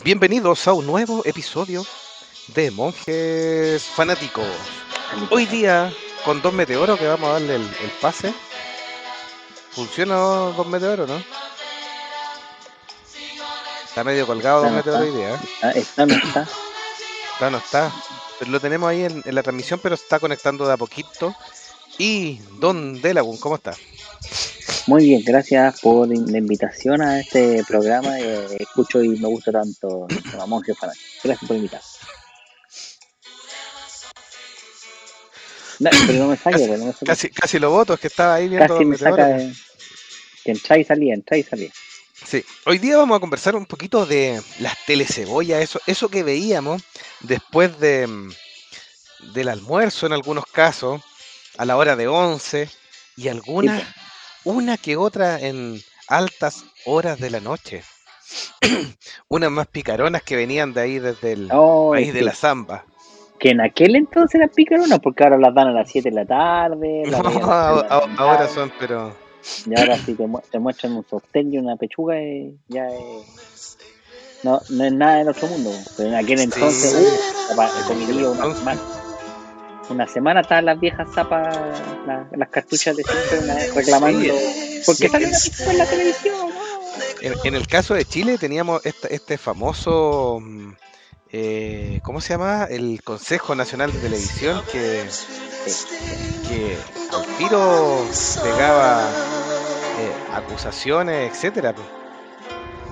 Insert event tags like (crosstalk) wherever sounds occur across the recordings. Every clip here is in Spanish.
Bienvenidos a un nuevo episodio de Monjes Fanáticos. Hoy día con Don Meteoro que vamos a darle el, el pase. ¿Funciona Don Meteoro, no? Está medio colgado Don Meteoro hoy día. ¿eh? está, está, no está. Está, no está. Pero lo tenemos ahí en, en la transmisión, pero está conectando de a poquito. Y Don Delagun, ¿cómo está? Muy bien, gracias por la invitación a este programa. Eh, escucho y me gusta tanto a Monje Fanático. Gracias por invitar. No, pero no me saque, Casi, no me saque. casi, casi lo voto, es que estaba ahí viendo Casi me saca que entra y salía, entra y salía. Sí, hoy día vamos a conversar un poquito de las telecebollas, eso, eso que veíamos después de, mm, del almuerzo en algunos casos, a la hora de 11 y Sí, algunas, pues. Una que otra en altas horas de la noche. (clears throat) Unas más picaronas que venían de ahí desde el Oh, país de la zamba. Que en aquel entonces eran picaronas, porque ahora las dan a las 7 de la tarde, (laughs) No, veía a las 3 de la a- a- ahora son, pero y ahora sí te, mu- te muestran un sostén y una pechuga y ya es... No, no es nada del otro mundo. Pero en aquel entonces, sí, uh, comidía una entonces. Una semana estaban las viejas zapas, la- las cartuchas de siempre una vez Sí, reclamando. ¿Por sí, salió en, la pistola en la televisión? No. en- en el caso de Chile teníamos este, este famoso, mm, eh, ¿cómo se llama? El Consejo Nacional de Televisión que, Sí, sí. que al tiro pegaba eh, acusaciones, etcétera. pues.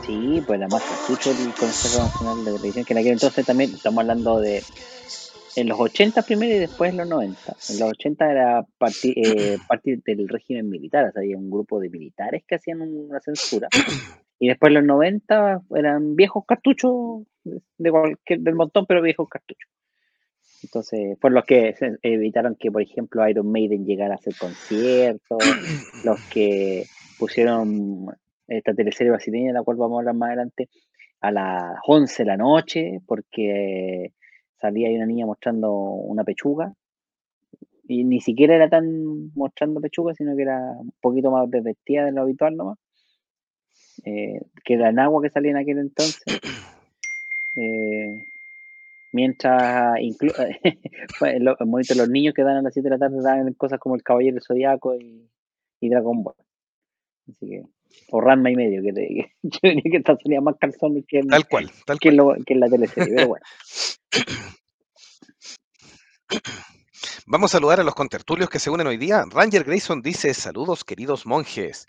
Sí, pues la más cartucho del Consejo Nacional de Televisión, que en aquel entonces también estamos hablando de en los 80 primero y después en los 90. En los 80 era parte, eh, (clears throat) parte del régimen militar, o sea, había un grupo de militares que hacían una censura. Y después en los 90 eran viejos cartuchos de cualquier, del montón, pero viejos cartuchos. Entonces, por los que evitaron que, por ejemplo, Iron Maiden llegara a hacer conciertos, (clears throat) los que pusieron esta teleserie brasileña, de la cual vamos a hablar más adelante, a las 11 de la noche, porque salía ahí una niña mostrando una pechuga, y ni siquiera era tan mostrando pechuga, sino que era un poquito más desvestida de lo habitual nomás, eh, que era en agua que salía en aquel entonces. (coughs) eh, mientras inclu (laughs) lo- bonito, los niños que dan a las 7 de la tarde dan cosas como el Caballero Zodiaco y, y Dragon Ball. Así que, o Ranma y medio, que, te, (laughs) que que esta salía más calzones que en, Tal cual, tal que cual. lo, que en la teleserie, pero bueno. (coughs) Vamos a saludar a los contertulios que se unen hoy día. Ranger Grayson dice, saludos queridos monjes.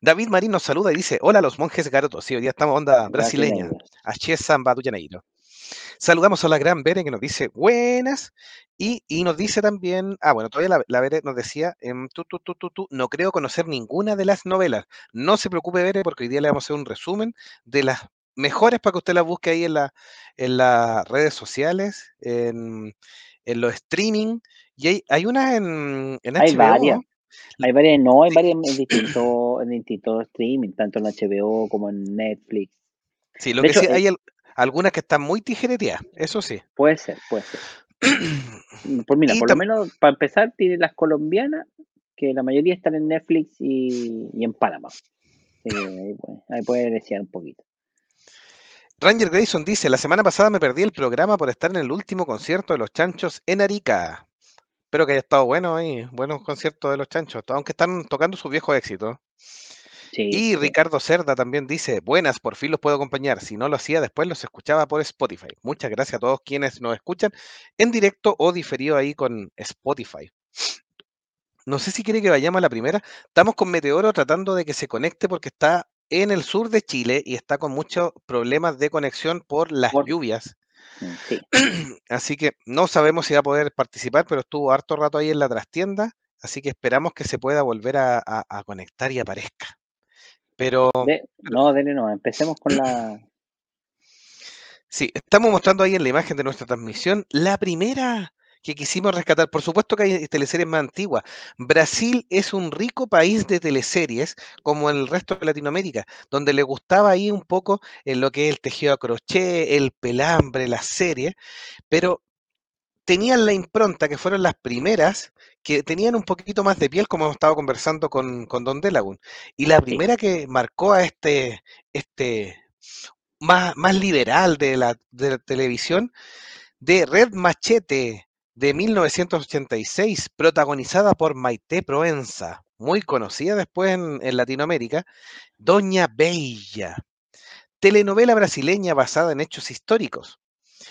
David Marín nos saluda y dice, hola los monjes garotos. Sí, hoy día estamos onda brasileña. Do Janeiro. Saludamos a la gran Bere que nos dice buenas y, y nos dice también, ah, bueno, todavía la, la Bere nos decía, em, tú, tú, tú, tú, tú, no creo conocer ninguna de las novelas. No se preocupe, Bere, porque hoy día le vamos a hacer un resumen de las mejores para que usted las busque ahí en, la, en las redes sociales, en, en los streaming. Y hay, hay una en, en Hay varias. Hay varias, no, hay varias en (clears throat) distintos, en distintos streaming, tanto en HBO como en Netflix. sí, lo De que hecho, sí, eh, hay al- algunas que están muy tijereteadas, eso sí. puede ser, puede ser. (clears throat) Pues mira, y por lo menos para empezar tiene las colombianas, que la mayoría están en Netflix y, y en Panamá. Ahí, puede- ahí puede desear un poquito. Ranger Grayson dice, la semana pasada me perdí el programa por estar en el último concierto de los chanchos en Arica. Espero que haya estado bueno ahí, buenos conciertos de los chanchos, aunque están tocando sus viejos éxitos. Sí, Y. Ricardo Cerda también dice, buenas, por fin los puedo acompañar. Si no lo hacía, después los escuchaba por Spotify. Muchas gracias a todos quienes nos escuchan en directo o diferido ahí con Spotify. No sé si quiere que vayamos a la primera. Estamos con Meteoro tratando de que se conecte porque está en el sur de Chile y está con muchos problemas de conexión por las Por- lluvias. mm, sí. (clears throat) Así que no sabemos si va a poder participar, pero estuvo harto rato ahí en la trastienda. Así que esperamos que se pueda volver a, a- a conectar y aparezca. Pero De- no, dele no, empecemos con la... sí, estamos mostrando ahí en la imagen de nuestra transmisión la primera que quisimos rescatar. Por supuesto que hay teleseries más antiguas. Brasil es un rico país de teleseries, como el resto de Latinoamérica, donde le gustaba ahí un poco en lo que es el tejido a crochet, el pelambre, las series, pero tenían la impronta, que fueron las primeras, que tenían un poquito más de piel, como hemos estado conversando con, con Don Delagun. Y la primera que marcó a este, este más, más liberal de la, de la televisión, de Red Machete de 1986, protagonizada por Maite Proenza, muy conocida después en, en Latinoamérica, Doña Bella, telenovela brasileña basada en hechos históricos,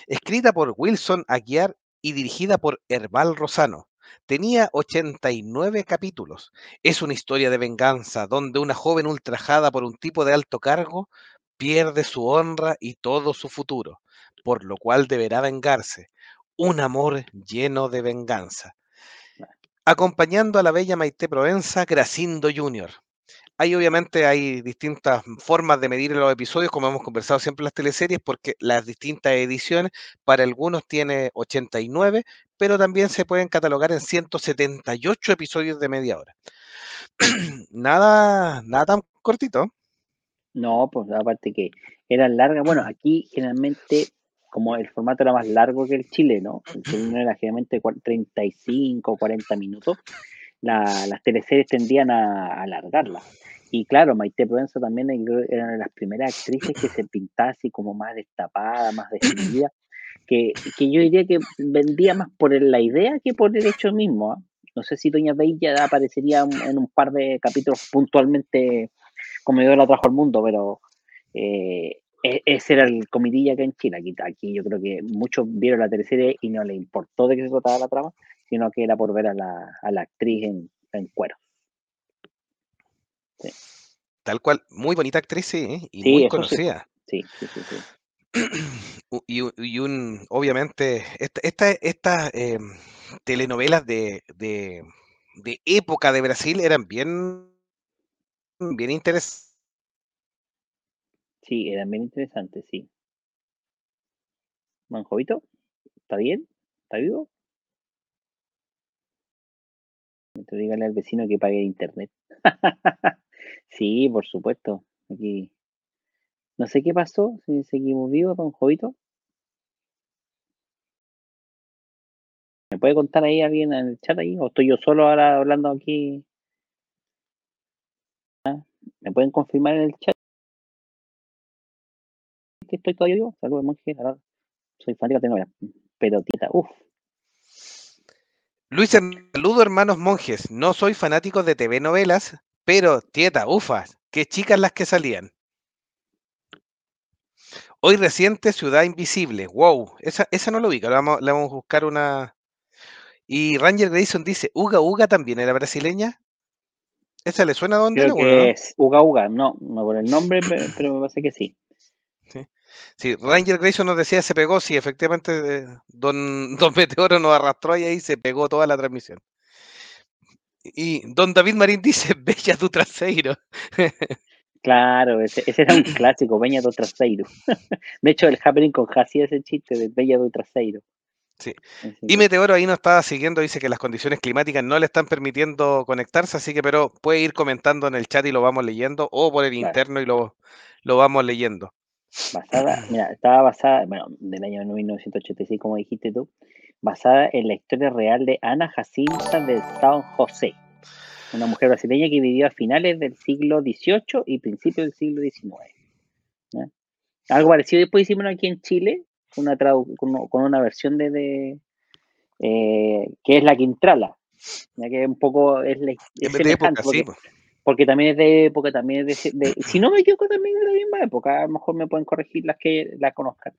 escrita por Wilson Aguiar y dirigida por Herbal Rosano. Tenía 89 capítulos. Es una historia de venganza donde una joven ultrajada por un tipo de alto cargo pierde su honra y todo su futuro, por lo cual deberá vengarse. Un amor lleno de venganza. Acompañando a la bella Maite Provenza, Gracindo Jr. Hay obviamente hay distintas formas de medir los episodios, como hemos conversado siempre en las teleseries, porque las distintas ediciones, para algunos tiene 89, pero también se pueden catalogar en 178 episodios de media hora. (clears throat) nada, nada tan cortito. No, pues aparte que eran largas. Bueno, aquí generalmente, como el formato era más largo que el chileno, el chileno era generalmente 35 o 40 minutos, la, las teleseries tendían a, a alargarla. Y claro, Maite Provenza también era de las primeras actrices que se pintaba así como más destapada, más decidida, que, que yo diría que vendía más por la idea que por el hecho mismo. ¿eh? No sé si Doña Bella aparecería en un par de capítulos puntualmente como yo la trajo al mundo, pero eh, ese era el comidilla que en China. Aquí, aquí yo creo que muchos vieron la teleserie y no les importó de qué se trataba la trama, sino que era por ver a la, a la actriz en, en cuero. Sí. Tal cual, muy bonita actriz, sí, ¿eh? y sí, muy conocida. Sí, sí, sí. sí (clears throat) y, y, un, obviamente, estas esta, esta, eh, telenovelas de, de, de, época de Brasil eran bien, bien interesantes. Sí, eran bien interesantes, sí. Manjovito, ¿está bien? ¿Está vivo? Dígale al vecino que pague internet. (laughs) sí, por supuesto. Aquí. No sé qué pasó, si seguimos vivos, don Jovito. ¿Me puede contar ahí alguien en el chat ahí? ¿O estoy yo solo ahora hablando aquí? ¿Ah? ¿Me pueden confirmar en el chat? que estoy todavía vivo? Saludos, monje. Soy fanático de novela. Pero tita, uff. Luis, saludo hermanos monjes. No soy fanático de TV novelas, pero tieta, ufas, qué chicas las que salían. Hoy reciente Ciudad Invisible. Wow, esa, esa no lo ubica. Le vamos, le vamos a buscar una. Y Ranger Grayson dice, ¿Uga Uga también era brasileña? ¿Esa le suena a dónde? Creo que es Uga Uga, no, no por el nombre, pero me parece que sí. Sí. Ranger Grayson nos decía, se pegó, sí, efectivamente, don, (laughs) don Meteoro nos arrastró y ahí se pegó toda la transmisión. Y don David Marín dice, (laughs) Bella tu traseiro. Claro, ese, ese, era un (laughs) clásico, Bella do Traseiro. De hecho, el Happening con hacía ese chiste de Bella do Traseiro. Sí. Y Meteoro ahí nos estaba siguiendo, dice que las condiciones climáticas no le están permitiendo conectarse, así que pero puede ir comentando en el chat y lo vamos leyendo, o por el claro. interno y lo, lo vamos leyendo. Basada, mira, estaba basada, bueno, del año 1986, como dijiste tú, basada en la historia real de Ana Jacinta de San José, una mujer brasileña que vivió a finales del siglo XVIII y principios del siglo XIX. ¿ya? Algo parecido después hicimos aquí en Chile, con una, con, con una versión de, de eh, que es la Quintrala, ya que un poco es, la, es época, sí. Porque, también es de época, también es de, de, (laughs) si no me equivoco también es de la misma época, a lo mejor me pueden corregir las que la conozcan,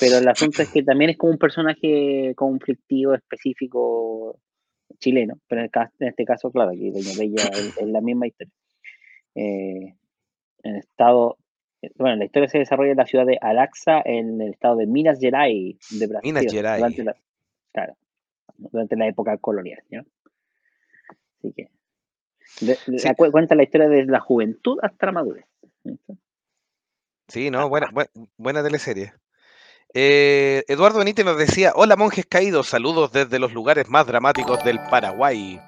pero el asunto es que también es como un personaje conflictivo específico chileno, pero en, el, en este caso, claro, aquí Doña Bella es, es la misma historia. Eh, en el estado, bueno, la historia se desarrolla en la ciudad de Araxa, en el estado de Minas Gerais, de Brasil. Minas Gerais. Durante la, claro, durante la época colonial, ¿no? Así que, de, sí. la, cuenta la historia desde la juventud hasta la madurez. Sí, no, buena, buena, buena teleserie. Eh, Eduardo Benítez nos decía, hola monjes caídos, saludos desde los lugares más dramáticos del Paraguay.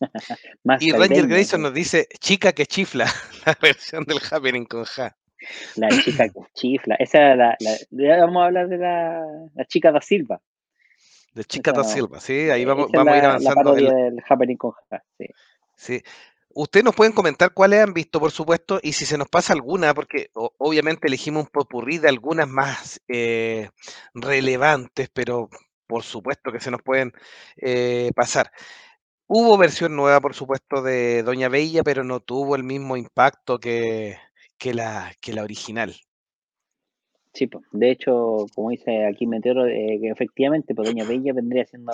(laughs) y Ranger Grayson nos dice, chica que chifla, (laughs) la versión del Happening con Ja. La chica que (laughs) chifla, esa la, la, vamos a hablar de la, la chica da Silva. De chica da Silva, sí, ahí vamos, vamos la, a ir avanzando. La parodia el... del Happening con Ja, sí. Sí. Ustedes nos pueden comentar cuáles han visto, por supuesto, y si se nos pasa alguna, porque obviamente elegimos un popurrí de algunas más eh, relevantes, pero por supuesto que se nos pueden eh, pasar. Hubo versión nueva, por supuesto, de Doña Bella, pero no tuvo el mismo impacto que, que la, que la original. Sí, pues. De hecho, como dice aquí Meteoro, eh, que efectivamente, pues Doña Bella vendría siendo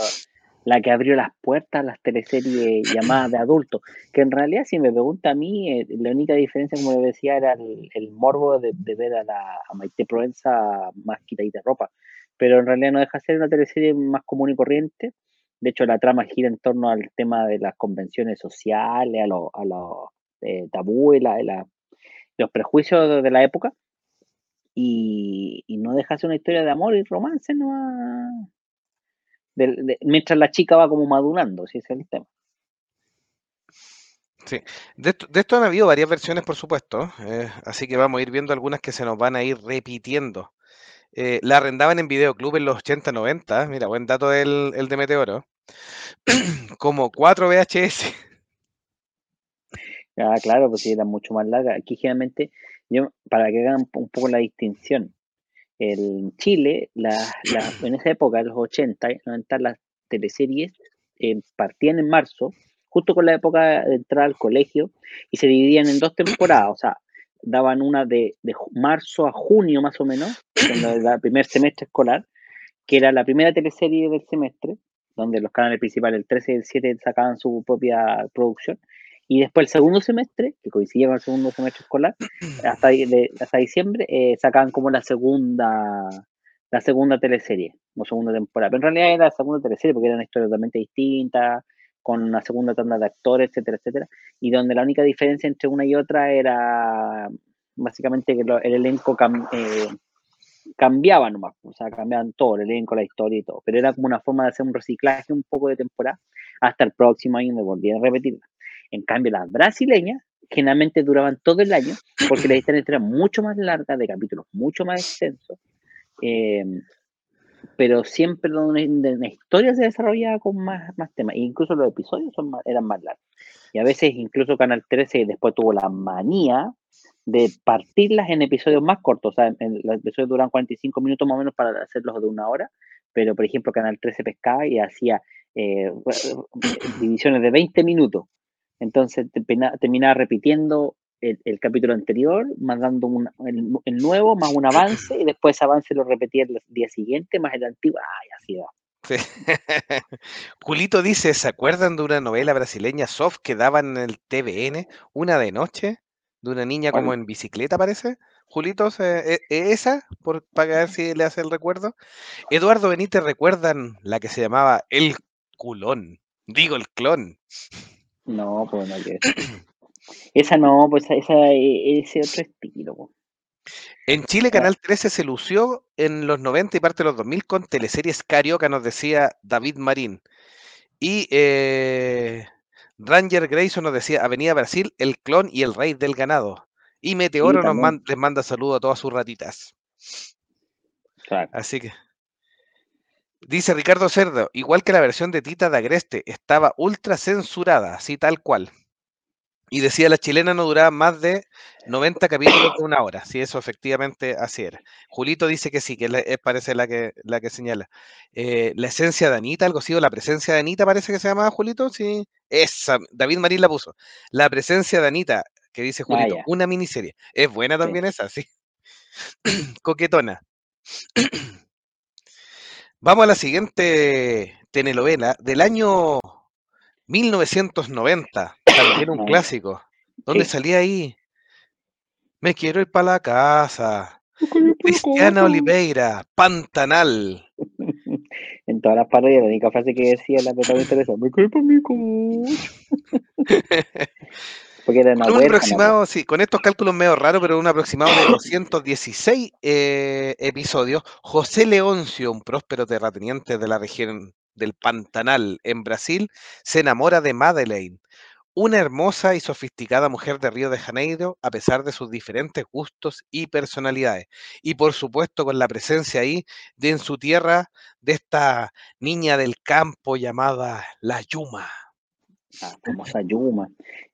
la que abrió las puertas a las teleseries (clears throat) llamadas de adultos. Que en realidad, si me pregunta a mí, eh, la única diferencia, como le decía, era el, el morbo de, de ver a, la, a Maite Provenza más quitadita de ropa. Pero en realidad no deja de ser una teleserie más común y corriente. De hecho, la trama gira en torno al tema de las convenciones sociales, a los a los, eh, tabúes, la- la- los prejuicios de, de la época. Y, y no deja de ser una historia de amor y romance, ¿no? Del- de- mientras la chica va como madurando, si ese es el tema. Sí, de esto, de esto han habido varias versiones, por supuesto, eh, así que vamos a ir viendo algunas que se nos van a ir repitiendo. Eh, la arrendaban en videoclub en los 80, 90, mira, buen dato el, el de Meteoro, (clears throat) como 4 VHS. Ah, claro, pues sí, era mucho más larga. Aquí generalmente, yo, para que hagan un poco la distinción, en Chile, la, la- en esa época, los 80, 90, las teleseries eh, partían en marzo, justo con la época de entrar al colegio, y se dividían en dos temporadas, o sea, daban una de, de marzo a junio más o menos, en el primer semestre escolar, que era la primera teleserie del semestre, donde los canales principales, el 13 y el 7, sacaban su propia producción. Y después el segundo semestre, que coincidía con el segundo semestre escolar, (clears throat) hasta, de- hasta diciembre, eh, sacaban como la segunda la segunda teleserie, o segunda temporada. Pero en realidad era la segunda teleserie porque era una historia totalmente distinta, con una segunda tanda de actores, etcétera, etcétera. Y donde la única diferencia entre una y otra era básicamente que lo- el elenco cam- eh, cambiaba nomás, o sea, cambiaban todo, el elenco, la historia y todo, pero era como una forma de hacer un reciclaje un poco de temporada hasta el próximo año donde volvían a repetirla. En cambio, las brasileñas generalmente duraban todo el año porque las historias eran mucho más largas, de capítulos mucho más extensos, eh, pero siempre donde una historia se desarrollaba con más, más temas, e incluso los episodios eran más largos. Y a veces incluso Canal 13 después tuvo la manía de partirlas en episodios más cortos. O sea, en los episodios duran 45 minutos más o menos para hacerlos de una hora, pero por ejemplo Canal 13 pescaba y hacía eh, divisiones de 20 minutos. Entonces terminaba repitiendo el, el, capítulo anterior, mandando un, el, el, nuevo, más un avance, y después ese avance lo repetía el día siguiente, más el antiguo, ay, así va. Sí. (laughs) Julito dice, ¿se acuerdan de una novela brasileña soft que daban en el TVN, una de noche, de una niña como en bicicleta, parece? Julito, ¿es esa? Por, para ver si le hace el recuerdo. Eduardo Benítez, ¿recuerdan la que se llamaba El Culón? Digo, el clon. No, pues no que Esa no, pues esa, ese otro estilo. Pues. En Chile, Canal 13 se lució en los 90 y parte de los 2000 con teleseries carioca, nos decía David Marín. Y eh, Ranger Grayson nos decía Avenida Brasil, el clon y el rey del ganado. Y Meteoro sí, nos man, les manda saludos a todas sus ratitas. Claro. Así que. Dice Ricardo Cerdo, igual que la versión de Tita de Agreste, estaba ultra censurada, así tal cual. Y decía, la chilena no duraba más de 90 capítulos de una hora. Sí, eso efectivamente así era. Julito dice que sí, que es, parece la que, la que señala. Eh, la esencia de Anita, algo así, o la presencia de Anita parece que se llamaba Julito. Sí, esa, David Marín la puso. La presencia de Anita, que dice Julito, ah, una miniserie. Es buena también sí. esa, sí. (clears throat) Coquetona. (clears throat) Vamos a la siguiente telenovela del año 1990, también un clásico. ¿Dónde sí. salía ahí? Me quiero ir para la casa. Cristiana Oliveira, Pantanal. (laughs) En todas las parodias, la única frase que decía la protagonista era esa, me quiero ir para mi Porque era una con un aproximado, ¿no? sí, con estos cálculos medio raros, pero un aproximado de 216 eh, episodios, José Leoncio, un próspero terrateniente de la región del Pantanal en Brasil, se enamora de Madeleine, una hermosa y sofisticada mujer de Río de Janeiro, a pesar de sus diferentes gustos y personalidades. Y por supuesto con la presencia ahí de en su tierra de esta niña del campo llamada la Yuma. La famosa Yuma.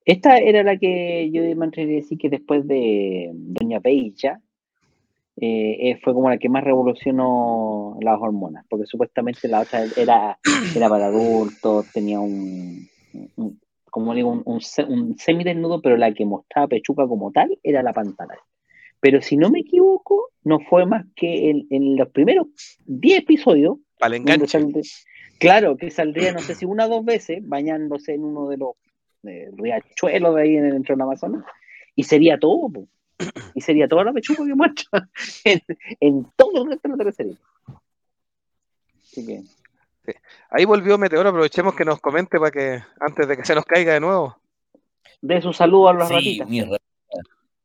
Esta era la que yo me atrevería a decir que después de Doña Bella eh, eh, fue como la que más revolucionó las hormonas, porque supuestamente la otra era, era para adultos, tenía un, un como digo, un, un, un semidesnudo, pero la que mostraba pechuga como tal era la pantalla. Pero si no me equivoco, no fue más que en, en los primeros 10 episodios. Para el enganche. Claro, que saldría, no sé si una o dos veces, bañándose en uno de los eh, riachuelos de ahí en el dentro del Amazonas, y sería todo, po. y sería toda la pechuga que muestra (laughs) en, en todo el resto de la serie. Así que. Sí. Ahí volvió Meteoro, aprovechemos que nos comente para que antes de que se nos caiga de nuevo. De su saludo a los Sí, ratitas. mis ratitas.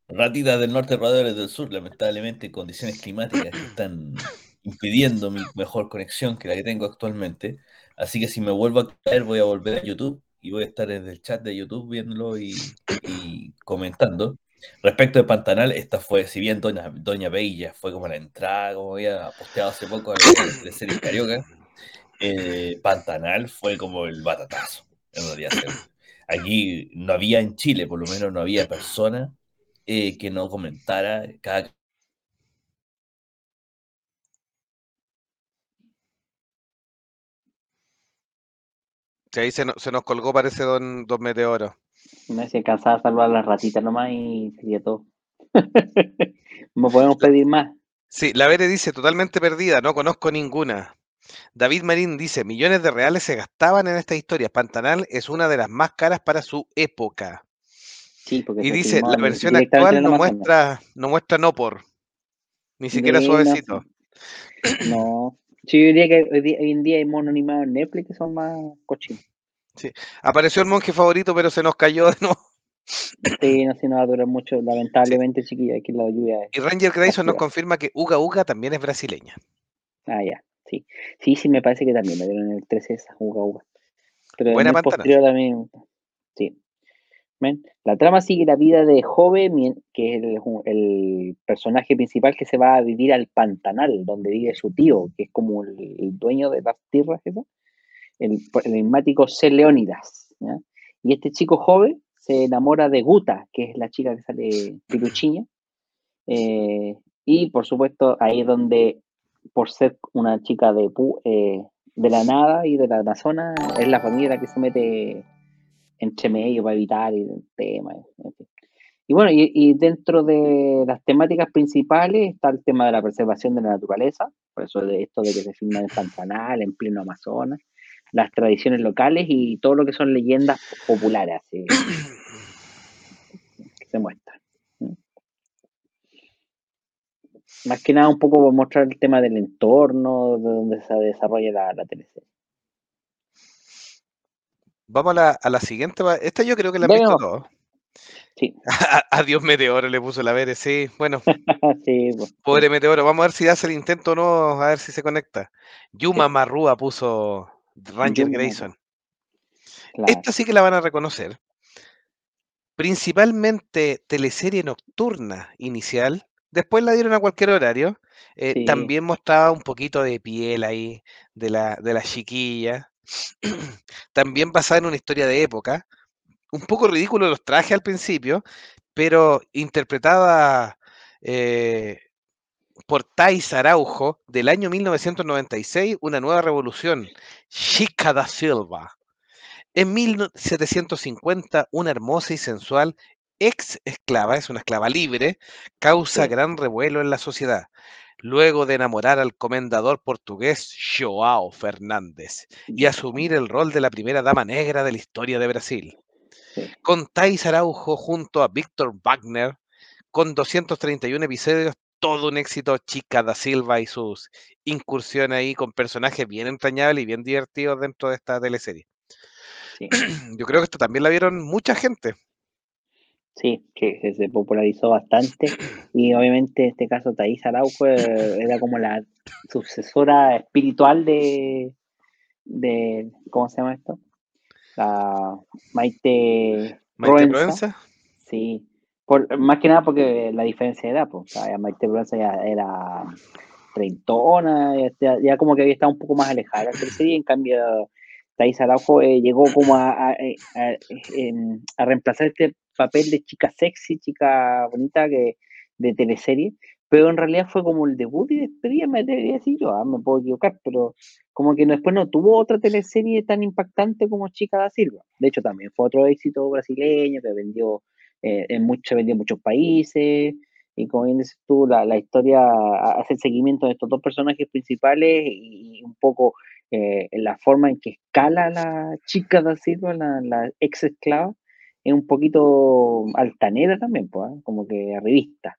Ratitas del norte, roedores del sur, lamentablemente condiciones climáticas que están impidiendo mi mejor conexión que la que tengo actualmente. Así que si me vuelvo a caer, voy a volver a YouTube y voy a estar desde el chat de YouTube viéndolo y, y comentando. Respecto de Pantanal, esta fue, si bien Doña, Doña Bella fue como la entrada, como había posteado hace poco (coughs) de series carioca, eh, Pantanal fue como el batatazo, en realidad. Aquí no había en Chile, por lo menos no había persona eh, que no comentara cada Sí, ahí se, no- se nos colgó, parece, don, don Meteoro. Me se cansaba de saludar a las ratitas nomás y sería todo. (laughs) no podemos pedir más. Sí, la Vere dice, totalmente perdida, no conozco ninguna. David Marín dice, millones de reales se gastaban en esta historia. Pantanal es una de las más caras para su época. Sí, porque Y dice, la versión actual no muestra, no muestra no por, ni siquiera Sí, no, suavecito. No. Sí, yo diría que hoy, día- hoy en día hay monos animados en Netflix que son más cochinos. Apareció el monje favorito, pero se nos cayó de nuevo. Sí, no sé, no va a durar mucho. Lamentablemente, chiquilla, aquí la lluvia es. Y Ranger Grayson nos confirma que Uga Uga también es brasileña. Ah, ya. Sí. Sí, sí, me parece que también me dieron el 13 esa, uga, uga. Pero Buena en el Pantanal. posterior también. Sí. ¿Ven? La trama sigue la vida de Jove, que es el, el personaje principal que se va a vivir al Pantanal, donde vive su tío, que es como el, el dueño de las tierras, ¿eso? El, el enigmático C. Leónidas. Y este chico joven se enamora de Guta, que es la chica que sale piluchiña. Eh, y por supuesto, ahí es donde, por ser una chica de, eh, de la nada y de la Amazonas, es la familia que se mete entre medio para evitar el tema. Y bueno, y, y dentro de las temáticas principales está el tema de la preservación de la naturaleza, por eso de esto de que se filma en Pantanal, en pleno Amazonas, las tradiciones locales y todo lo que son leyendas populares (coughs) que se muestran. Más que nada un poco por mostrar el tema del entorno, de donde se desarrolla la, la teleserie. Vamos a la, a la siguiente. Esta yo creo que la han Dale visto todos. Sí, (laughs) Adiós Meteoro, le puso la Vere. Sí, bueno, (laughs) sí, pues, pobre Meteoro. Vamos a ver si hace el intento o no, a ver si se conecta. Yuma. Marrúa puso Ranger Grayson. claro. Esta sí que la van a reconocer. Principalmente teleserie nocturna inicial. Después la dieron a cualquier horario. Eh, Sí. También mostraba un poquito de piel ahí de la, de la chiquilla. (clears throat) También basada en una historia de época. Un poco ridículo los trajes al principio, pero interpretada eh, por Thais Araujo del año 1996, Una nueva revolución, Chica da Silva. En 1750, una hermosa y sensual ex esclava, es una esclava libre, causa Sí. gran revuelo en la sociedad. Luego de enamorar al comendador portugués Joao Fernández y asumir el rol de la primera dama negra de la historia de Brasil. Sí. Con Thais Araujo junto a Víctor Wagner, con 231 episodios, todo un éxito, Chica da Silva y sus incursiones ahí con personajes bien entrañables y bien divertidos dentro de esta teleserie. Sí. (clears throat) Yo creo que esto también la vieron mucha gente. Sí, que se, popularizó bastante (clears throat) y obviamente en este caso Thais Araujo eh, era como la sucesora espiritual de, de ¿cómo se llama esto? La Maite, Maite. Proenza. Sí, por, más que nada porque la diferencia de edad, pues, o sea, Maite Proenza ya era treintona, ya, ya- como que había estado un poco más alejada de la serie, en cambio Thais Araujo eh, llegó como a, a, a, reemplazar este papel de chica sexy, chica bonita que, de teleserie, pero en realidad fue como el debut y despedida, me debería decir yo, ah, me puedo equivocar, pero como que después no tuvo otra teleserie tan impactante como Chica da Silva. De hecho, también fue otro éxito brasileño que vendió, eh, en mucho, vendió en muchos países, y como bien dices tú, la, la, historia hace el seguimiento de estos dos personajes principales y, un poco eh, la forma en que escala la chica da Silva, la, la ex esclava, es un poquito altanera también, pues, ¿eh? como que revista.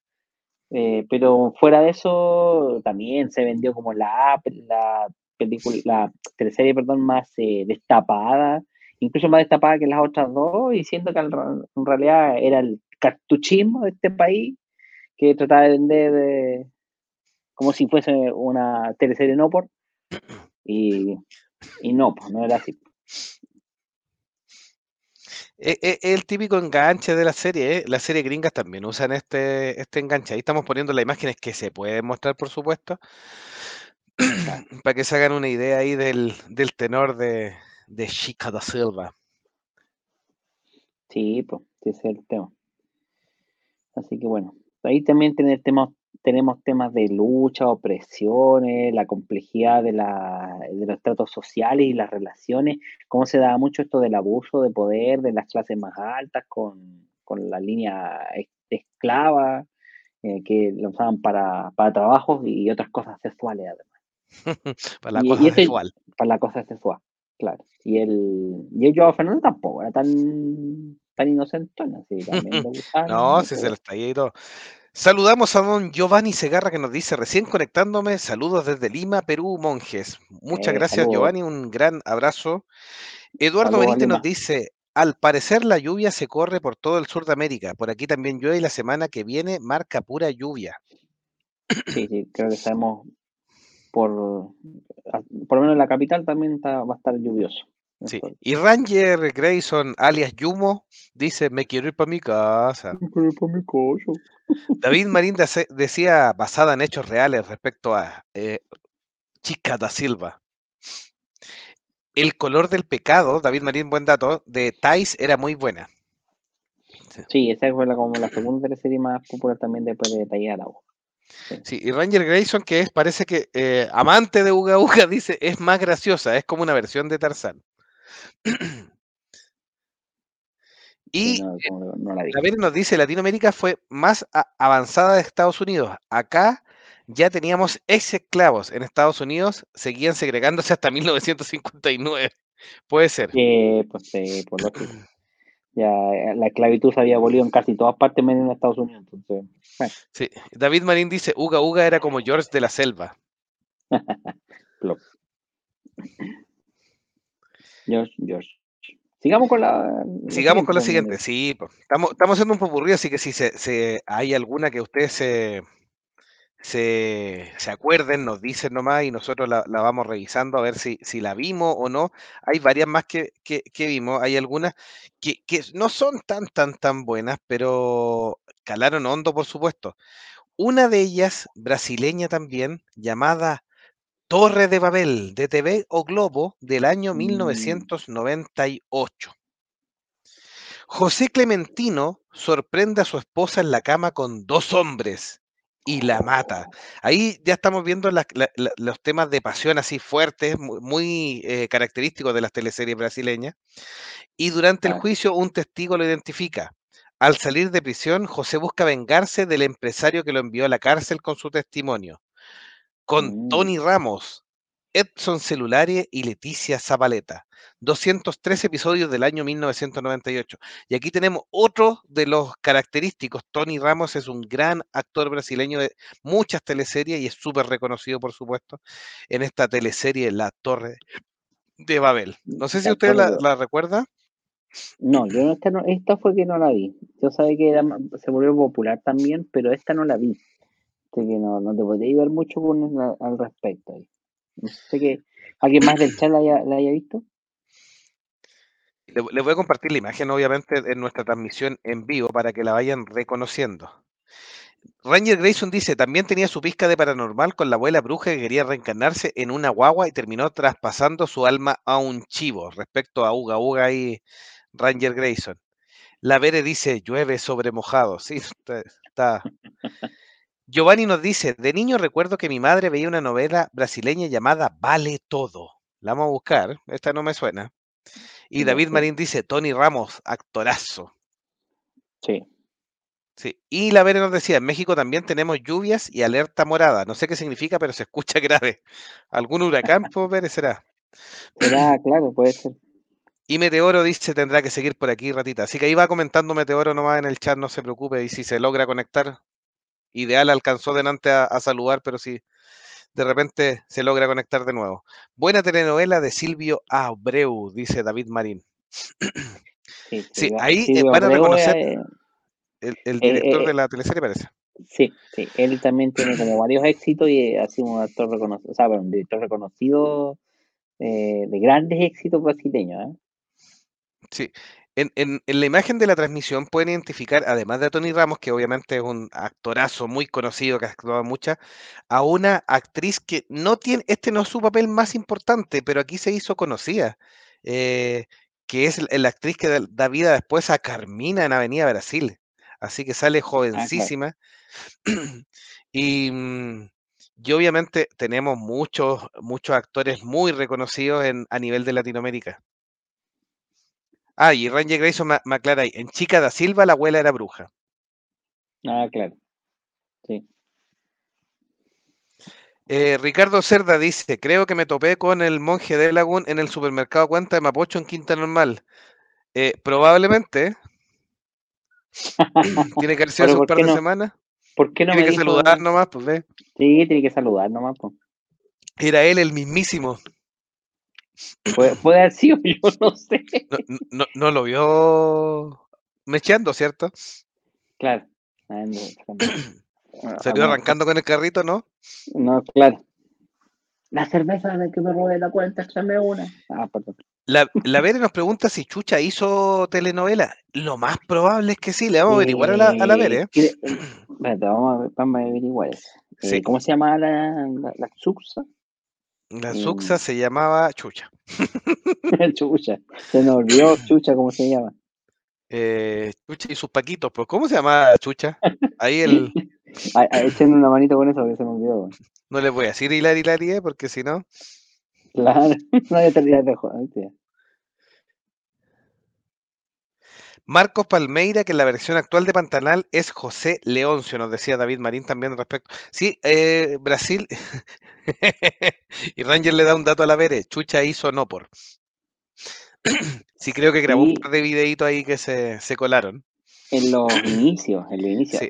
Eh, pero fuera de eso, también se vendió como la, la película, la teleserie, perdón, más eh, destapada, incluso más destapada que las otras dos, y siento que en realidad era el cartuchismo de este país que trataba de vender como si fuese una teleserie no por, y, y no, pues no era así. Es, e, el típico enganche de la serie, ¿eh? Las series gringas también usan este, este enganche. Ahí estamos poniendo las imágenes que se pueden mostrar, por supuesto, (clears throat) para que se hagan una idea ahí del, del tenor de, de Chica da Silva. Sí, pues, ese es el tema. Así que bueno, ahí también tenemos tenemos temas de lucha, opresiones, la complejidad de, la, de los tratos sociales y las relaciones, cómo se da mucho esto del abuso de poder de las clases más altas con, con la línea esclava, eh, que lo usaban para, para trabajos y otras cosas sexuales además. (laughs) para la cosa sexual. Para la cosa sexual, claro. Y el, y el Joao Fernando tampoco era tan, tan inocente, así (laughs) también No, si se lo está ahí todo. Saludamos a don Giovanni Segarra que nos dice, recién conectándome, saludos desde Lima, Perú, monjes. Muchas Eh, gracias saludos. Giovanni, un gran abrazo. Eduardo Saludos, Benítez nos dice, al parecer la lluvia se corre por todo el sur de América, por aquí también llueve y la semana que viene marca pura lluvia. Sí, sí, creo que sabemos por, a- por lo menos en la capital también está- va a estar lluvioso. Sí. Y Ranger Grayson, alias Yumo, dice, me quiero ir para mi casa. Pero por mi cocho. (laughs) David Marín decía, basada en hechos reales respecto a eh, Chica da Silva. El color del pecado, David Marín, buen dato, de Thais era muy buena. Sí, esa fue la, como la segunda serie más popular también después de Tallar Agua. Sí, y Ranger Grayson, que es, parece que eh, amante de Uga Uga, (laughs) dice, es más graciosa, es como una versión de Tarzán. (clears throat) y no, como no la nos dice, Latinoamérica fue más avanzada de Estados Unidos. Acá ya teníamos ex esclavos. En Estados Unidos seguían segregándose hasta 1959. Puede ser. Eh, pues sí, por lógico. Ya eh, la esclavitud se había abolido en casi todas partes menos en Estados Unidos. Entonces, bueno, Sí. David Marín dice, Uga Uga era como George de la Selva. (laughs) George, George. Sigamos con la. Sigamos con la siguiente. Sí, estamos, estamos haciendo un popurrí, así que si se, se- hay alguna que ustedes se, se, se acuerden, nos dicen nomás y nosotros la, la vamos revisando a ver si, si la vimos o no. Hay varias más que, que, que vimos, hay algunas que, que no son tan, tan, tan buenas, pero calaron hondo, por supuesto. Una de ellas, brasileña también, llamada Torre de Babel, de TV o Globo, del año Mm. 1998. José Clementino sorprende a su esposa en la cama con dos hombres y la mata. Ahí ya estamos viendo la- la- la- los temas de pasión así fuertes, mu- muy, eh, característicos de las teleseries brasileñas. Y durante el juicio un testigo lo identifica. Al salir de prisión, José busca vengarse del empresario que lo envió a la cárcel con su testimonio. Con Mm. Tony Ramos, Edson Celulares y Leticia Zabaleta. 203 episodios del año 1998. Y aquí tenemos otro de los característicos. Tony Ramos es un gran actor brasileño de muchas teleseries y es súper reconocido, por supuesto, en esta teleserie La Torre de Babel. No sé si La usted la, recuerda. No, yo no, esta, no, esta fue que no la vi. Yo sabía que era, se volvió popular también, pero esta no la vi. Así que no, no te podría ayudar mucho con al respecto. Ahí. No sé que alguien más del chat la haya, visto. Le, le voy a compartir la imagen, obviamente, en nuestra transmisión en vivo para que la vayan reconociendo. Ranger Grayson dice, también tenía su pizca de paranormal con la abuela bruja que quería reencarnarse en una guagua y terminó traspasando su alma a un chivo. Respecto a Uga Uga y Ranger Grayson. La Vere dice, llueve sobre mojado. Sí, (laughs) está. Giovanni nos dice, de niño recuerdo que mi madre veía una novela brasileña llamada Vale Todo. La vamos a buscar, esta no me suena. Y David. Marín dice, Tony Ramos, actorazo. Sí. Sí. Y la Vere nos decía, en México también tenemos lluvias y alerta morada. No sé qué significa, pero se escucha (laughs) grave. ¿Algún huracán, pues, Vere, será? Será, claro, puede ser. Y Meteoro dice, tendrá que seguir por aquí, ratita. Así que ahí va comentando Meteoro nomás en el chat, no se preocupe. Y si se logra conectar, ideal, alcanzó delante a, a saludar, pero si de repente se logra conectar de nuevo. Buena telenovela de Silvio Abreu, dice David Marín. (clears throat) Sí, Sí, ahí, eh, Silvio van a reconocer- El, el director eh, de la teleserie parece. sí, sí, él también tiene como varios éxitos y ha sido un actor reconocido, o sea, un director reconocido eh, de grandes éxitos brasileños. Sí. En, en- en la imagen de la transmisión pueden identificar, además de Tony Ramos, que obviamente es un actorazo muy conocido que ha actuado muchas, a una actriz que no tiene, este no es su papel más importante, pero aquí se hizo conocida, eh, que es la, actriz que da, da vida después a Carmina en Avenida Brasil. Así que sale jovencísima. (clears throat) y, mm, y obviamente tenemos muchos, muchos actores muy reconocidos en, a nivel de Latinoamérica. Ah, y Ranger Grayson me, me aclara ahí. En Chica da Silva la abuela era bruja. Ah, claro. Sí. Eh, Ricardo Cerda dice, creo que me topé con el monje de Lagún en el supermercado Cuenta de Mapocho en Quinta Normal. Eh, probablemente. (laughs) Tiene que haber sido Pero hace un ¿por par de no? semanas. ¿Por qué no Tiene me que dijo? saludar nomás, pues ve. Sí, tiene que saludar nomás. Pues. Era él el mismísimo. Puede, puede haber sido, (laughs) yo no sé. No, no, no lo vio mecheando, ¿cierto? Claro. (clears throat) Salió arrancando con el carrito, ¿no? No, claro. La cerveza de que me robé la cuenta, échame una. Ah, perdón. La, la Vere nos pregunta si Chucha hizo telenovela. Lo más probable es que sí. Le vamos a averiguar a la, a la Vere. Eh, Espérate, vamos a, vamos a averiguar eso. Eh, Sí. ¿Cómo se llama la, la, la Xuxa? La Mm. Suxa se llamaba Chucha. (laughs) Chucha. Se nos olvidó (laughs) Chucha, ¿cómo se llama? Eh, Chucha y sus paquitos. Pues, ¿cómo se llama Chucha? Ahí el, (laughs) Echen una manito con eso porque se me olvidó. güey. no les voy a decir hilar hilarie porque si no. Claro, no ya te olvidas de joder, ¿viste? Marcos Palmeira, que en la versión actual de Pantanal es José Leoncio, nos decía David Marín también al respecto. Sí, eh, Brasil. (laughs) y Ranger le da un dato a la Vere. Chucha hizo no por. (clears throat) sí, creo que grabó un par de videitos ahí que se, se colaron. En los (clears throat) inicios, en los inicios. Sí.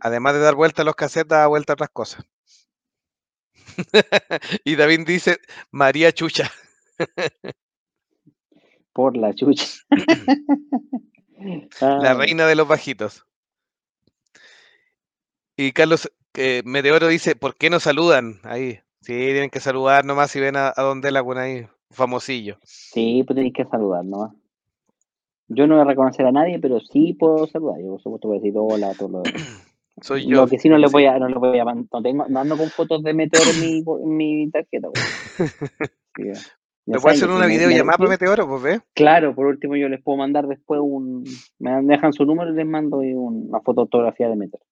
Además de dar vuelta a los cassettes, daba vuelta a otras cosas. (laughs) y David dice María Chucha. Por la chucha. (clears throat) La Ah, reina de los bajitos. Y Carlos eh, Meteoro dice, ¿por qué no saludan? Ahí. Sí, tienen que saludar nomás si ven a, a Don Delaguna ahí, famosillo. Sí, pues tenéis que saludar nomás. Yo no voy a reconocer a nadie, pero sí puedo saludar. Yo por supuesto voy a decir hola, todo lo. (clears throat) Soy yo. Lo que sí no le voy a, no le voy a no tengo, no ando con fotos de meteoro en mi, en mi tarjeta. (laughs) Sí. ¿Me saben hacer una videollamada para Meteoro? Pues ve. Claro, por último yo les puedo mandar después un, me dejan su número y les mando una fotografía de meteoro.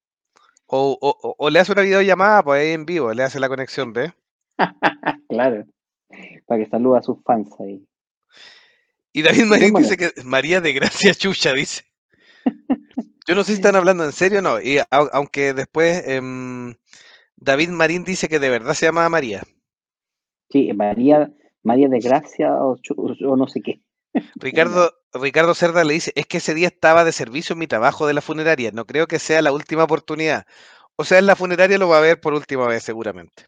O, o- o- le hace una videollamada, pues ahí en vivo, le hace la conexión, ¿ve? (laughs) claro, para que saluda a sus fans ahí. Y David Marín dice que María de Gracia (laughs) Chucha, dice. (laughs) Yo no sé si están hablando en serio o no. Y au- aunque después em, David Marín dice que de verdad se llama María. Sí, María, María de Gracia o, no sé qué. Ricardo, Ricardo Cerda le dice, es que ese día estaba de servicio en mi trabajo de la funeraria, no creo que sea la última oportunidad. O sea, en la funeraria lo va a ver por última vez seguramente.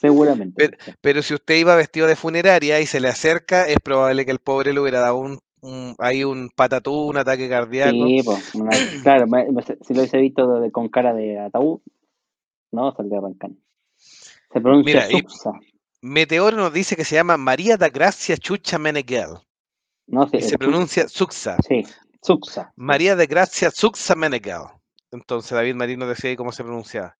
Seguramente. Pero si usted iba vestido de funeraria y se le acerca, es probable que el pobre le hubiera dado un, un- ahí un patatú, un ataque cardíaco. Sí, pues, una- (clears throat) claro, si lo hubiese visto de- con cara de ataúd, no, saldría arrancando. Se pronuncia Mira, y- Suxa. Meteoro nos dice que se llama María da Gracia Chucha Meneghel No sé, y se pronuncia Suxa. Sí, Suxa. María de Gracia Suxa Meneghel. Entonces David Marino decía ahí cómo se pronunciaba.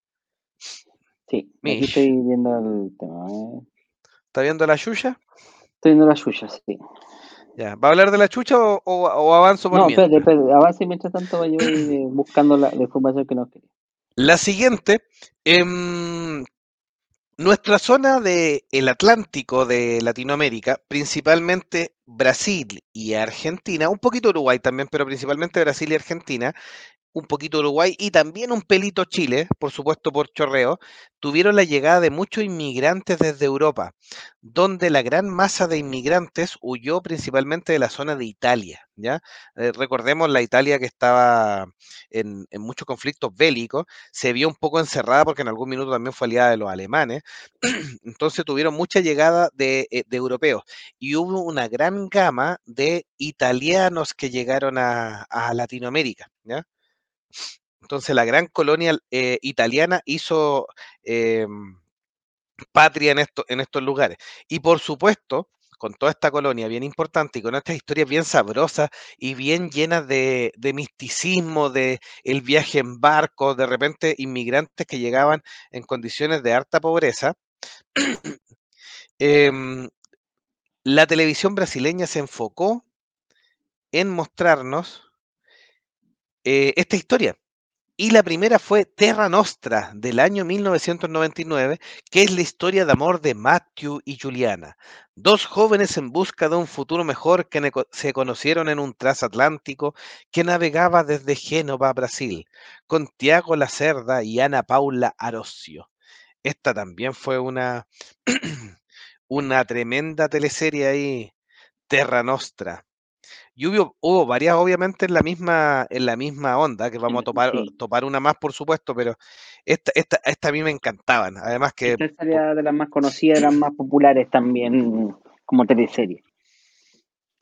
Sí, aquí estoy viendo el tema. ¿eh? ¿Está viendo la chucha? Estoy viendo la suya, sí. Ya. ¿Va a hablar de la chucha o, o- o avanzo por No, espérate, espérate, avance mientras tanto voy eh, buscando la, la información que nos quería. La siguiente, em, nuestra zona del el Atlántico de Latinoamérica, principalmente Brasil y Argentina, un poquito Uruguay también, pero principalmente Brasil y Argentina, un poquito Uruguay y también un pelito Chile, por supuesto por chorreo, tuvieron la llegada de muchos inmigrantes desde Europa, donde la gran masa de inmigrantes huyó principalmente de la zona de Italia, ¿ya? Eh, recordemos la Italia que estaba en, muchos conflictos bélicos, se vio un poco encerrada porque en algún minuto también fue aliada de los alemanes, (clears throat) entonces tuvieron mucha llegada de, eh, de europeos y hubo una gran gama de italianos que llegaron a, a Latinoamérica, ¿ya? Entonces la gran colonia eh, italiana hizo eh, patria en, esto, en estos lugares. Y por supuesto, con toda esta colonia bien importante y con estas historias bien sabrosas y bien llenas de, de misticismo, de el viaje en barco, de repente inmigrantes que llegaban en condiciones de harta pobreza, (clears throat) em, la televisión brasileña se enfocó en mostrarnos eh, esta historia. Y la primera fue Terra Nostra del año 1999, que es la historia de amor de Matthew y Juliana, dos jóvenes en busca de un futuro mejor que se conocieron en un transatlántico que navegaba desde Génova a Brasil, con Tiago Lacerda y Ana Paula Arocio. Esta también fue una, (clears throat) una tremenda teleserie ahí, Terra Nostra. Y hubo, hubo varias, obviamente, en la misma, en la misma onda, que vamos a topar, Sí. topar una más, por supuesto, pero esta, esta, esta a mí me encantaban. Además que Esta sería de las más conocidas, de las más populares también como teleserie.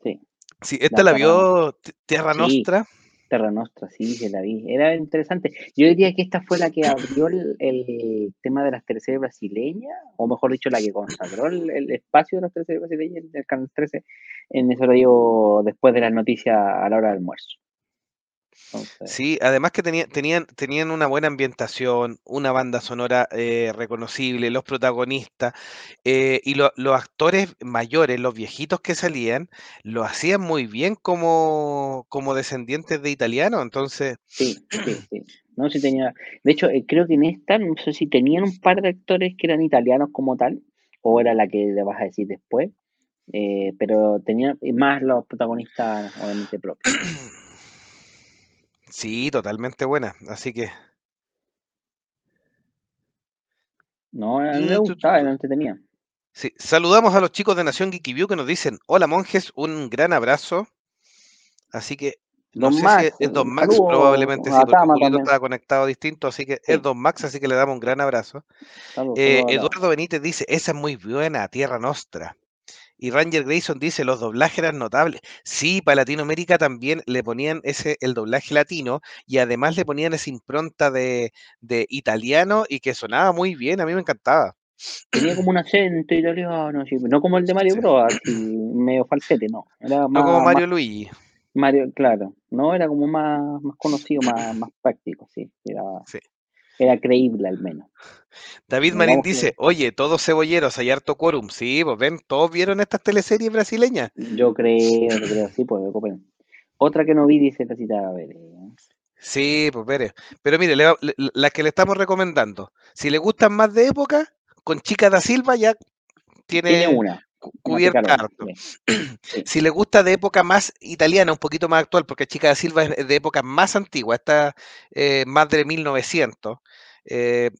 Sí, si esta la la vio Tierra Sí. Nostra, Terra Nostra, sí, se la vi. Era interesante. Yo diría que esta fue la que abrió el, el tema de las teleseries brasileñas, o mejor dicho, la que consagró el, el espacio de las teleseries brasileñas del Canal 13 en ese horario después de las noticias a la hora del almuerzo. Entonces, sí, además que tenía- tenían, tenían una buena ambientación, una banda sonora eh, reconocible, los protagonistas eh, y lo- los actores mayores, los viejitos que salían, lo hacían muy bien como, como descendientes de italianos. Entonces, Sí, sí, (clears throat) sí. No, sí tenía. De hecho, eh, creo que en esta, no sé si tenían un par de actores que eran italianos como tal, o era la que le vas a decir después, pero tenía más los protagonistas, obviamente, propios. (clears throat) sí, totalmente buena. Así que... No, a mí me gustaba, era entretenida. Sí, saludamos a los chicos de Nación Geeky View que nos dicen, hola monjes, un gran abrazo. Así que no Don sé si Max, es, es Don Max, probablemente sí, porque estaba conectado distinto, así que Sí. es Don Max, así que le damos un gran abrazo. Eh. Eduardo Benítez dice, esa es muy buena, Tierra Nostra. Y Ranger Grayson dice, los doblajes eran notables. Sí, para Latinoamérica también le ponían ese, el doblaje latino y además le ponían esa impronta de, de italiano y que sonaba muy bien, a mí me encantaba. Tenía como un acento italiano, no como el de Mario Sí. Bros, medio falsete, no. Era No como más Mario Luigi. Mario, claro, no, era como más, más conocido, más, más práctico, sí. Era, Sí. Era creíble al menos. David Marín dice, oye, todos cebolleros, hay harto quórum. Sí, pues ven, todos vieron estas teleseries brasileñas. Yo creo, yo creo, sí, pues. Otra que no vi dice la cita, a ver. eh, Sí, pues veré. Pero mire, le va- le- las que le estamos recomendando, si le gustan más de época, con Chica da Silva ya Tiene tiene una cubierta (clears throat) sí. Si le gusta de época más italiana, un poquito más actual, porque Chica da Silva es de época más antigua, está eh, más de 1900, eh,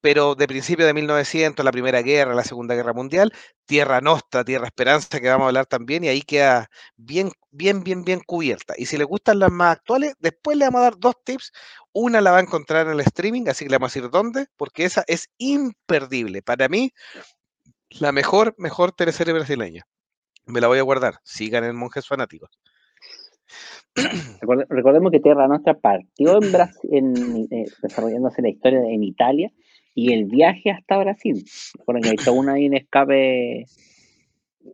pero de principio de 1900, la Primera Guerra, la Segunda Guerra Mundial, Tierra Nostra, Tierra Esperanza, que vamos a hablar también, y ahí queda bien, bien, bien, bien cubierta. Y si le gustan las más actuales, después le vamos a dar dos tips. Una la va a encontrar en el streaming, así que le vamos a decir dónde, porque esa es imperdible. Para mí, la mejor, mejor teleserie brasileña. Me la voy a guardar. Sigan en Monjes Fanáticos. (clears throat) Recorde- recordemos que Terra Nostra partió en (clears throat) Brasil, en, eh, desarrollándose la historia en Italia y el viaje hasta Brasil. Recuerden que hay todo una en escape,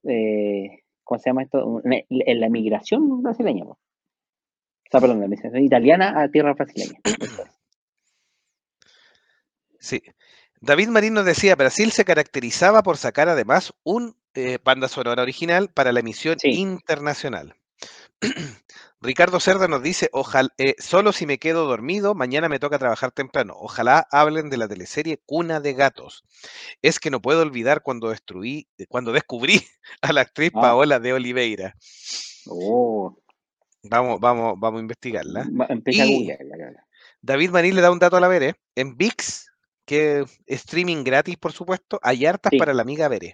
eh, ¿cómo se llama esto? En la migración brasileña. O sea, perdón, la migración italiana a tierra brasileña. (clears throat) Sí. David Marín nos decía, Brasil se caracterizaba por sacar además un eh, banda sonora original para la emisión Sí. internacional. (clears throat) Ricardo Cerda nos dice, ojalá, eh, solo si me quedo dormido, mañana me toca trabajar temprano. Ojalá hablen de la teleserie Cuna de Gatos. Es que no puedo olvidar cuando destruí, eh, cuando descubrí a la actriz Ah. Paola de Oliveira. Oh, Vamos, vamos, vamos a investigarla. va- empieza Y-. David Marín le da un dato a la Veré. En VIX, que streaming gratis, por supuesto, hay hartas Sí. para la amiga Veré.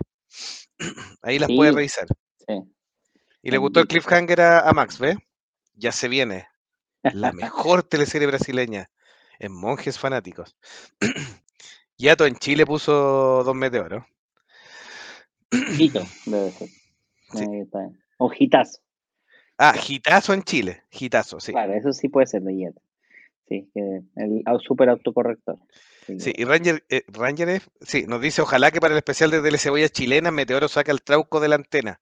(clears throat) Ahí las Sí. puede revisar. Sí. Y le gustó el cliffhanger a, a Max, ¿ve? Ya se viene. La mejor (laughs) teleserie brasileña en monjes fanáticos. (clears throat) Yato en Chile puso Dos Meteoros. Hito, (clears throat) debe ser. Sí. O hitazo. Ah, Gitazo en Chile. Gitazo, sí. Claro, eso sí puede ser de Yeta. Sí, el super autocorrector. Sí, y Ranger, eh, Ranger F, sí, nos dice, ojalá que para el especial de Telecebolla chilena Meteoro saque el trauco de la antena.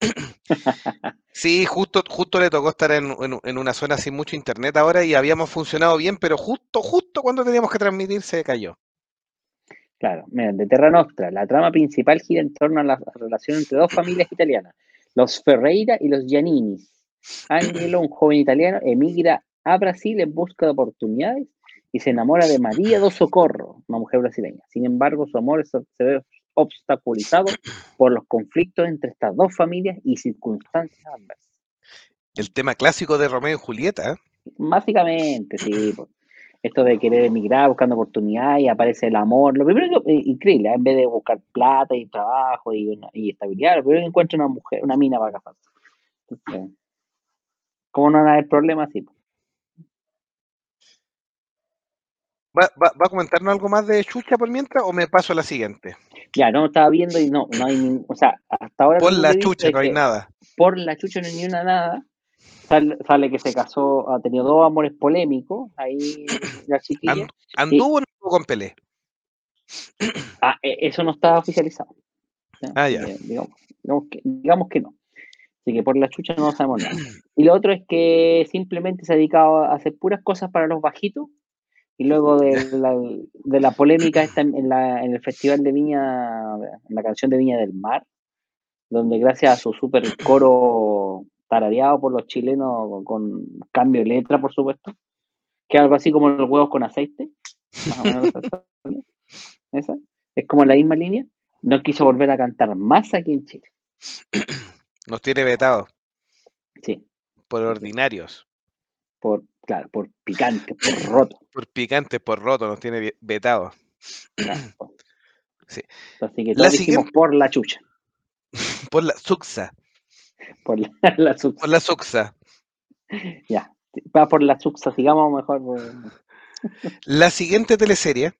(laughs) Sí, justo, justo le tocó estar en, en- en una zona sin mucho internet ahora y habíamos funcionado bien, pero justo, justo cuando teníamos que transmitir se cayó. Claro, mira, de Terra Nostra, la trama principal gira en torno a la relación entre dos familias italianas, los Ferreira y los Gianninis. Angelo, un joven italiano, emigra a Brasil en busca de oportunidades y se enamora de María do Socorro, una mujer brasileña. Sin embargo, su amor se ve obstaculizado por los conflictos entre estas dos familias y circunstancias adversas. El tema clásico de Romeo y Julieta, ¿eh? Básicamente, sí. Esto de querer emigrar buscando oportunidades y aparece el amor. Lo primero que, eh, increíble, ¿eh? en vez de buscar plata y trabajo y, una- y estabilidad, lo primero que encuentra una mujer, una mina para casarse. Entonces, ¿Cómo no van a haber problemas? Sí. po. ¿Va, va, va a comentarnos algo más de Chucha por mientras o me paso a la siguiente? Ya, no estaba viendo y no, no hay ningún. O sea, hasta ahora. Por la chucha no hay nada. Por la chucha no hay ni una nada. Sale, sale que se casó, ha tenido dos amores polémicos. Ahí (coughs) la chiquilla. And- ¿Anduvo o no anduvo con Pelé? (coughs) Ah, e- eso no está oficializado. Ah, ya. que, digamos, digamos que, digamos que no. Así que por la chucha no sabemos nada. Y lo otro es que simplemente se ha dedicado a hacer puras cosas para los bajitos. Y luego de la, de la polémica esta en, la, en el Festival de Viña, en la canción de Viña del Mar, donde gracias a su super coro tarareado por los chilenos con, con cambio de letra, por supuesto, que es algo así como los huevos con aceite, más o menos (laughs) esa, es como la misma línea, no quiso volver a cantar más aquí en Chile. Nos tiene vetado Sí, por ordinarios, por, claro, por picante, por roto. por picantes, por roto, nos tiene ve- vetado. claro. (clears throat) Sí. Así que La siguiente- por la chucha, (laughs) Por la suxa, (laughs) por la, (laughs) la suxa. por la suxa. Ya, va por la suxa, sigamos mejor. por- La siguiente teleserie,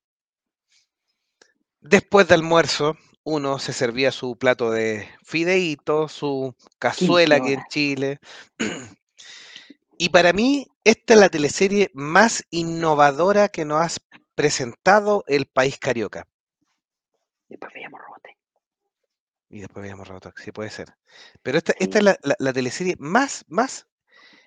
después de almuerzo, uno se servía su plato de fideíto, su cazuela aquí en horas. Chile. (clears throat) Y para mí, esta es la teleserie más innovadora que nos has presentado el país carioca. Después veíamos robote. Y después veíamos Robotox, sí puede ser. Pero esta, esta es la, la- la teleserie más, más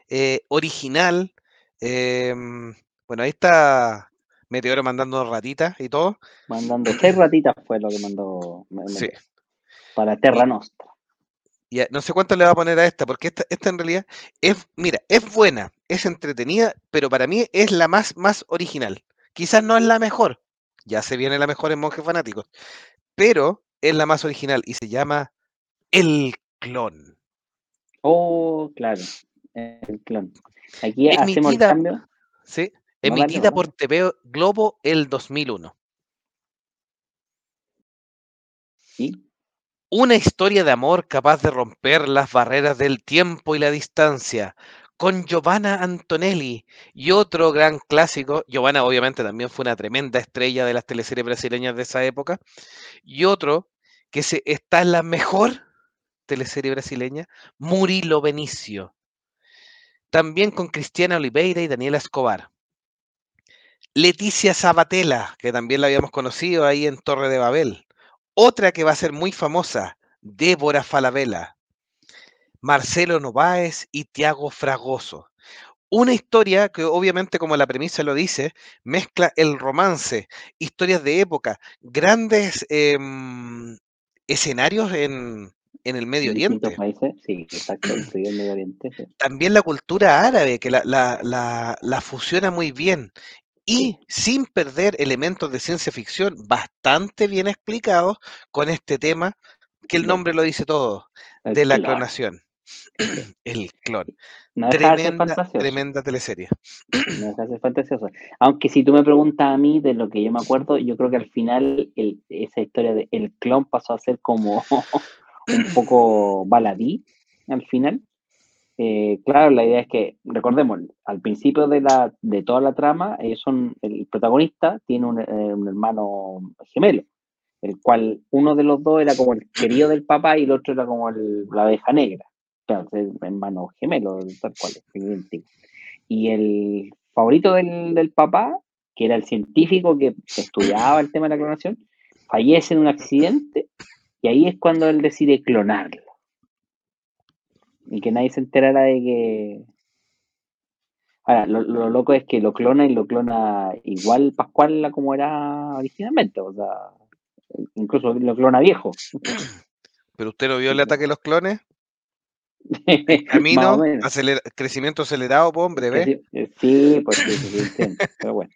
eh, original. em, bueno, ahí está Meteoro mandando ratitas y todo. Mandando seis ratitas fue lo que mandó Sí. para Terra Nostra. No sé cuánto le va a poner a esta, porque esta, esta en realidad es, mira, es buena, es entretenida, pero para mí es la más, más original. Quizás no es la mejor, ya se viene la mejor en Monjes Fanáticos, pero es la más original y se llama El Clon. Oh, claro, el clon. Aquí hacemos el Emitida- cambio. ¿sí? Emitida no, por TV Globo el 2001. ¿sí? Una historia de amor capaz de romper las barreras del tiempo y la distancia, con Giovanna Antonelli y otro gran clásico. Giovanna obviamente también fue una tremenda estrella de las teleseries brasileñas de esa época. Y otro que se, está en la mejor teleserie brasileña, Murilo Benicio. También con Cristiana Oliveira y Daniela Escobar. Leticia Sabatella, que también la habíamos conocido ahí en Torre de Babel. Otra que va a ser muy famosa, Débora Falabella. Marcelo Nováez y Tiago Fragoso. Una historia que obviamente, como la premisa lo dice, mezcla el romance, historias de época, grandes em, escenarios en, en el Medio Oriente. países, sí, exacto, (clears throat) el Medio Oriente. sí. También la cultura árabe, que la, la- la- la fusiona muy bien. Y sin perder elementos de ciencia ficción bastante bien explicados con este tema, que el nombre lo dice todo, el de la clon. clonación. (clears throat) El clon. No Tremenda, tremenda teleserie. No ser fantasioso. Aunque si tú me preguntas a mí de lo que yo me acuerdo, yo creo que al final el- esa historia de el clon pasó a ser como (laughs) un poco baladí al final. Eh, claro, la idea es que, recordemos, al principio de, la, de toda la trama, el protagonista tiene un, eh, un hermano gemelo, el cual uno de los dos era como el querido del papá y el otro era como el- la abeja negra. Hermano gemelo, tal cual, idéntico. Y el favorito del, papá, que era el científico que estudiaba el tema de la clonación, fallece en un accidente y ahí es cuando él decide clonarlo. Y que nadie se enterara de que... Ahora, lo, lo loco es que lo clona y lo clona igual Pascual a como era originalmente. O sea, incluso lo clona viejo. (clears throat) ¿Pero usted no vio el ataque de los clones? (laughs) Camino, aceler- crecimiento acelerado, po, hombre, ¿ves? sí, eh, sí, pues sí, sí, pero bueno.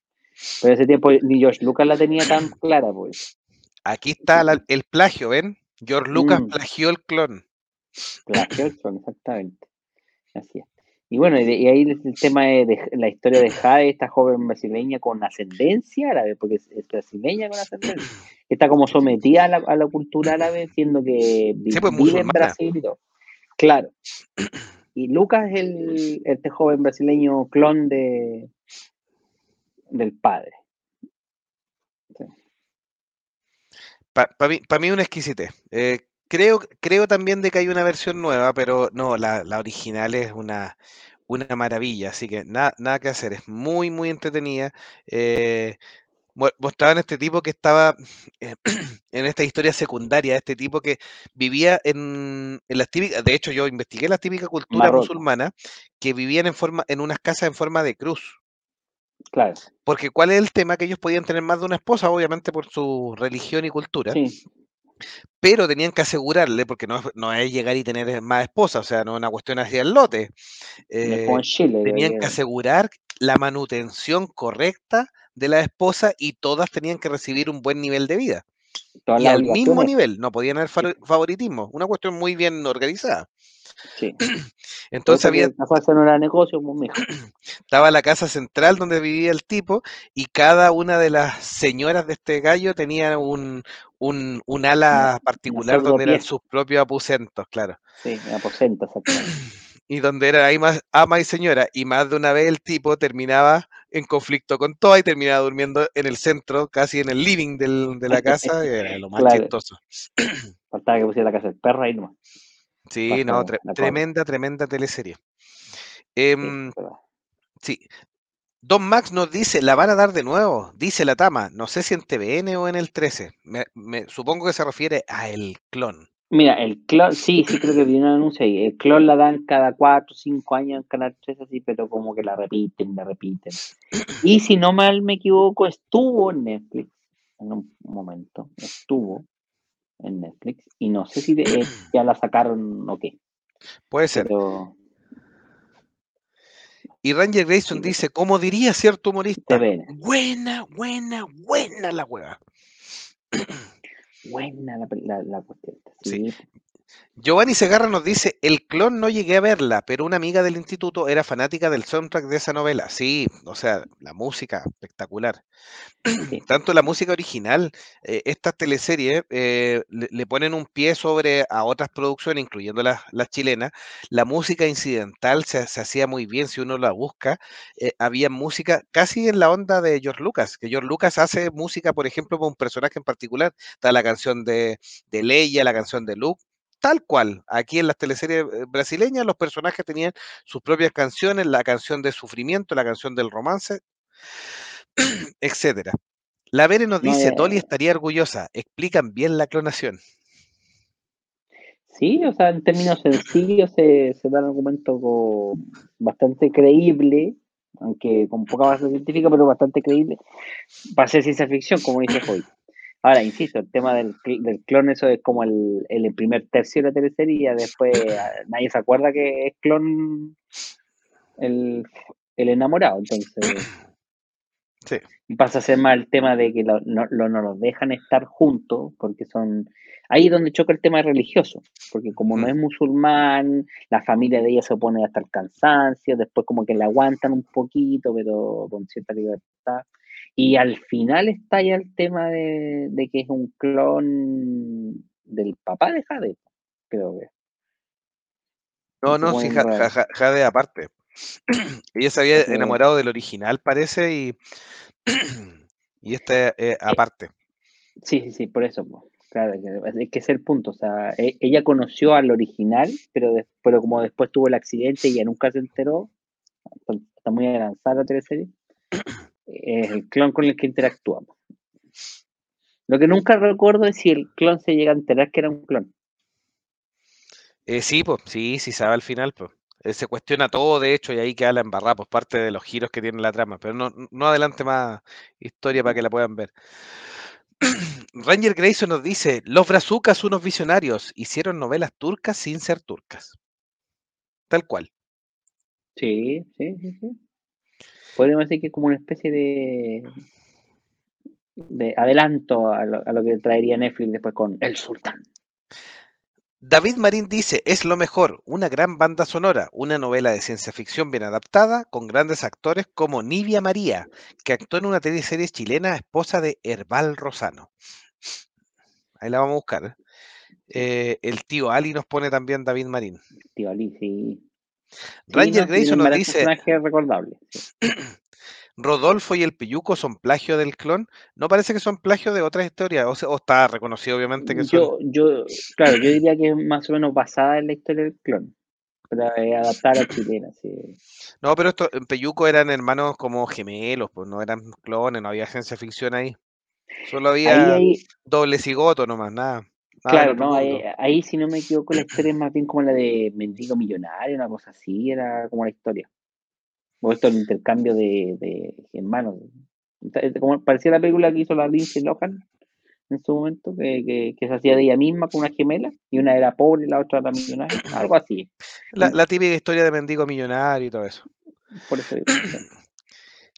Pero ese tiempo ni George Lucas la tenía tan clara, pues. Aquí está la- el plagio, ¿ven? George Lucas Mm. plagió el clon. La Gerson, exactamente. Así es. Y bueno, y, de- y ahí el tema de, de la historia de Jade, esta joven brasileña con ascendencia árabe, porque es, es brasileña con ascendencia, está como sometida a la, a la cultura árabe, siendo que Sí, pues, vive en. Brasil y todo. Claro. Y Lucas es el, este joven brasileño clon de del padre. Para mí, pa mí una exquisitez. Eh, creo, creo también de que hay una versión nueva, pero no, la, la original es una, una maravilla, así que nada, nada que hacer, es muy, muy entretenida. Eh, mostraban este tipo que estaba (clears throat) eh, (clears throat) en esta historia secundaria, este tipo que vivía en, en las típicas, de hecho yo investigué la típica cultura Marruecos. musulmana, que vivían en forma, en unas casas en forma de cruz. Claro, Porque ¿cuál es el tema? Que ellos podían tener más de una esposa, obviamente por su religión y cultura, sí, pero tenían que asegurarle, porque no, es- no es llegar y tener más esposas, o sea, no es una cuestión hacia el lote. eh, Chile. tenían que eh, asegurar la manutención correcta de la esposa y todas tenían que recibir un buen nivel de vida. todas Y al mismo nivel, no podían haber fa- favoritismo, una cuestión muy bien organizada. Sí. (clears throat) Entonces había, era negocio, pues, (clears throat) estaba la casa central donde vivía el tipo y cada una de las señoras de este gallo tenía un, un, un ala particular donde eran sus propios aposentos, claro. Sí, exactamente. (clears throat) Y donde era ahí más ama y señora. Y más de una vez el tipo terminaba en conflicto con todas y terminaba durmiendo en el centro, casi en el living del- de la casa. (laughs) Era lo más Claro. chistoso. (clears throat) Faltaba que pusiera la casa del perro ahí nomás. Sí, no, tre- tremenda, tremenda teleserie. Sí, Em, sí. Don Max nos dice, la van a dar de nuevo, dice la Tama, no sé si en TVN o en el 13. Me, me- supongo que se refiere a el clon. Mira, el clon, sí, sí creo que vi un anuncio ahí. El clon la dan cada 4 o 5 años en Canal 3, así, pero como que la repiten, la repiten. (clears throat) Y si no mal me equivoco, estuvo en Netflix en un momento. Estuvo en Netflix. Y no sé si de- eh, ya la sacaron o qué. Puede ser. Pero Y Ranger Grayson Sí. dice, como diría cierto humorista, buena, buena, buena la hueva. Buena la, la, la cuestión. Sí. Sí. Giovanni Segarra nos dice, el clon no llegué a verla, pero una amiga del instituto era fanática del soundtrack de esa novela. Sí, o sea, la música espectacular. Sí. (clears throat) Tanto la música original, eh, estas teleseries eh, le, le ponen un pie sobre a otras producciones, incluyendo las, las chilenas. La música incidental se, se hacía muy bien, si uno la busca. eh, había música casi en la onda de George Lucas, que George Lucas hace música, por ejemplo, para un personaje en particular. Está la canción de, de Leia, la canción de Luke. Tal cual, aquí en las teleseries eh, brasileñas los personajes tenían sus propias canciones, la canción de sufrimiento, la canción del romance, (clears throat) etcétera. La Vere nos No, dice, Dolly estaría orgullosa, explican bien la clonación. Sí, o sea, en términos sencillos se, se da el argumento bastante creíble, aunque con poca base científica, pero bastante creíble, para ser ciencia ficción, como dice hoy. Ahora, insisto, el tema del, del clon, eso es como el, el, primer tercio de la teleserie, y después (laughs) ah, nadie se acuerda que es clon el, el enamorado, entonces... (clears throat) Sí. Y pasa a ser más el tema de que lo, no, lo, no los dejan estar juntos, porque son... Ahí es donde choca el tema religioso, porque como no es musulmán, la familia de ella se opone hasta el cansancio, después como que le aguantan un poquito, pero con cierta libertad. Y al final está ya el tema de, de que es un clon del papá de Jade, creo que. No, no, sí, Jade aparte. (clears throat) Ella se había enamorado del original, parece, y, (clears throat) y este eh, aparte. Sí, sí, sí, por eso. Claro, es que es el punto. O sea, e, ella conoció al original, pero, pero como después tuvo el accidente y ella nunca se enteró, está muy avanzada la teleserie, (clears throat) es el clon con el que interactuamos. Lo que nunca recuerdo es si el clon se llega a enterar que era un clon. Eh, sí, pues, sí, sí sabe al final, pues. Eh, se cuestiona todo, de hecho, y ahí queda la embarrada, pues parte de los giros que tiene la trama. Pero no, no adelante más historia para que la puedan ver. (clears throat) Ranger Grayson nos dice: Los brazucas, unos visionarios, hicieron novelas turcas sin ser turcas. Tal cual. Sí, sí, sí, sí. Podríamos decir que es como una especie de, de adelanto a lo, a lo que traería Netflix después con El Sultán. David Marín dice, es lo mejor, una gran banda sonora, una novela de ciencia ficción bien adaptada, con grandes actores como Nivia María, que actuó en una teleserie chilena, esposa de Herbal Rosano. Ahí la vamos a buscar. ¿eh? Eh, el tío Ali nos pone también David Marín. El tío Ali, sí. Ranger Grayson nos dice... recordable. (clears throat) Rodolfo y el Piyuco son plagio del clon. No parece que son plagio de otras historias, o, está reconocido obviamente que yo, son. Yo, claro, yo diría que es más o menos basada en la historia del clon, para adaptar a chilena, (clears throat) sí. No, pero esto, en Peyuco eran hermanos como gemelos, pues no eran clones, no había ciencia ficción ahí. Solo había doble cigoto nomás, nada. Claro, no, ahí, ahí, si no me equivoco la historia es más bien como la de Mendigo Millonario, una cosa así, era como la historia. O esto el intercambio de, de hermanos. Como parecía la película que hizo la Lindsay Lohan en su momento, que, que, se hacía de ella misma con una gemela, y una era pobre y la otra era millonaria, algo así. La, la típica historia de mendigo millonario y todo eso. Por eso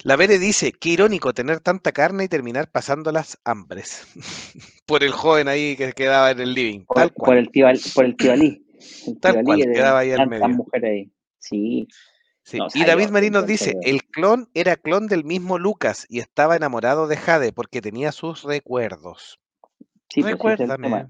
La Vere dice, qué irónico tener tanta carne y terminar pasando las hambres. (laughs) por el joven ahí que quedaba en el living. Por, por el tío, por el tío Ali. tal cual, quedaba ahí al medio. ahí. Sí y David Marín nos dice, el clon era clon del mismo Lucas y estaba enamorado de Jade porque tenía sus recuerdos. Sí, pues, Recuérdame.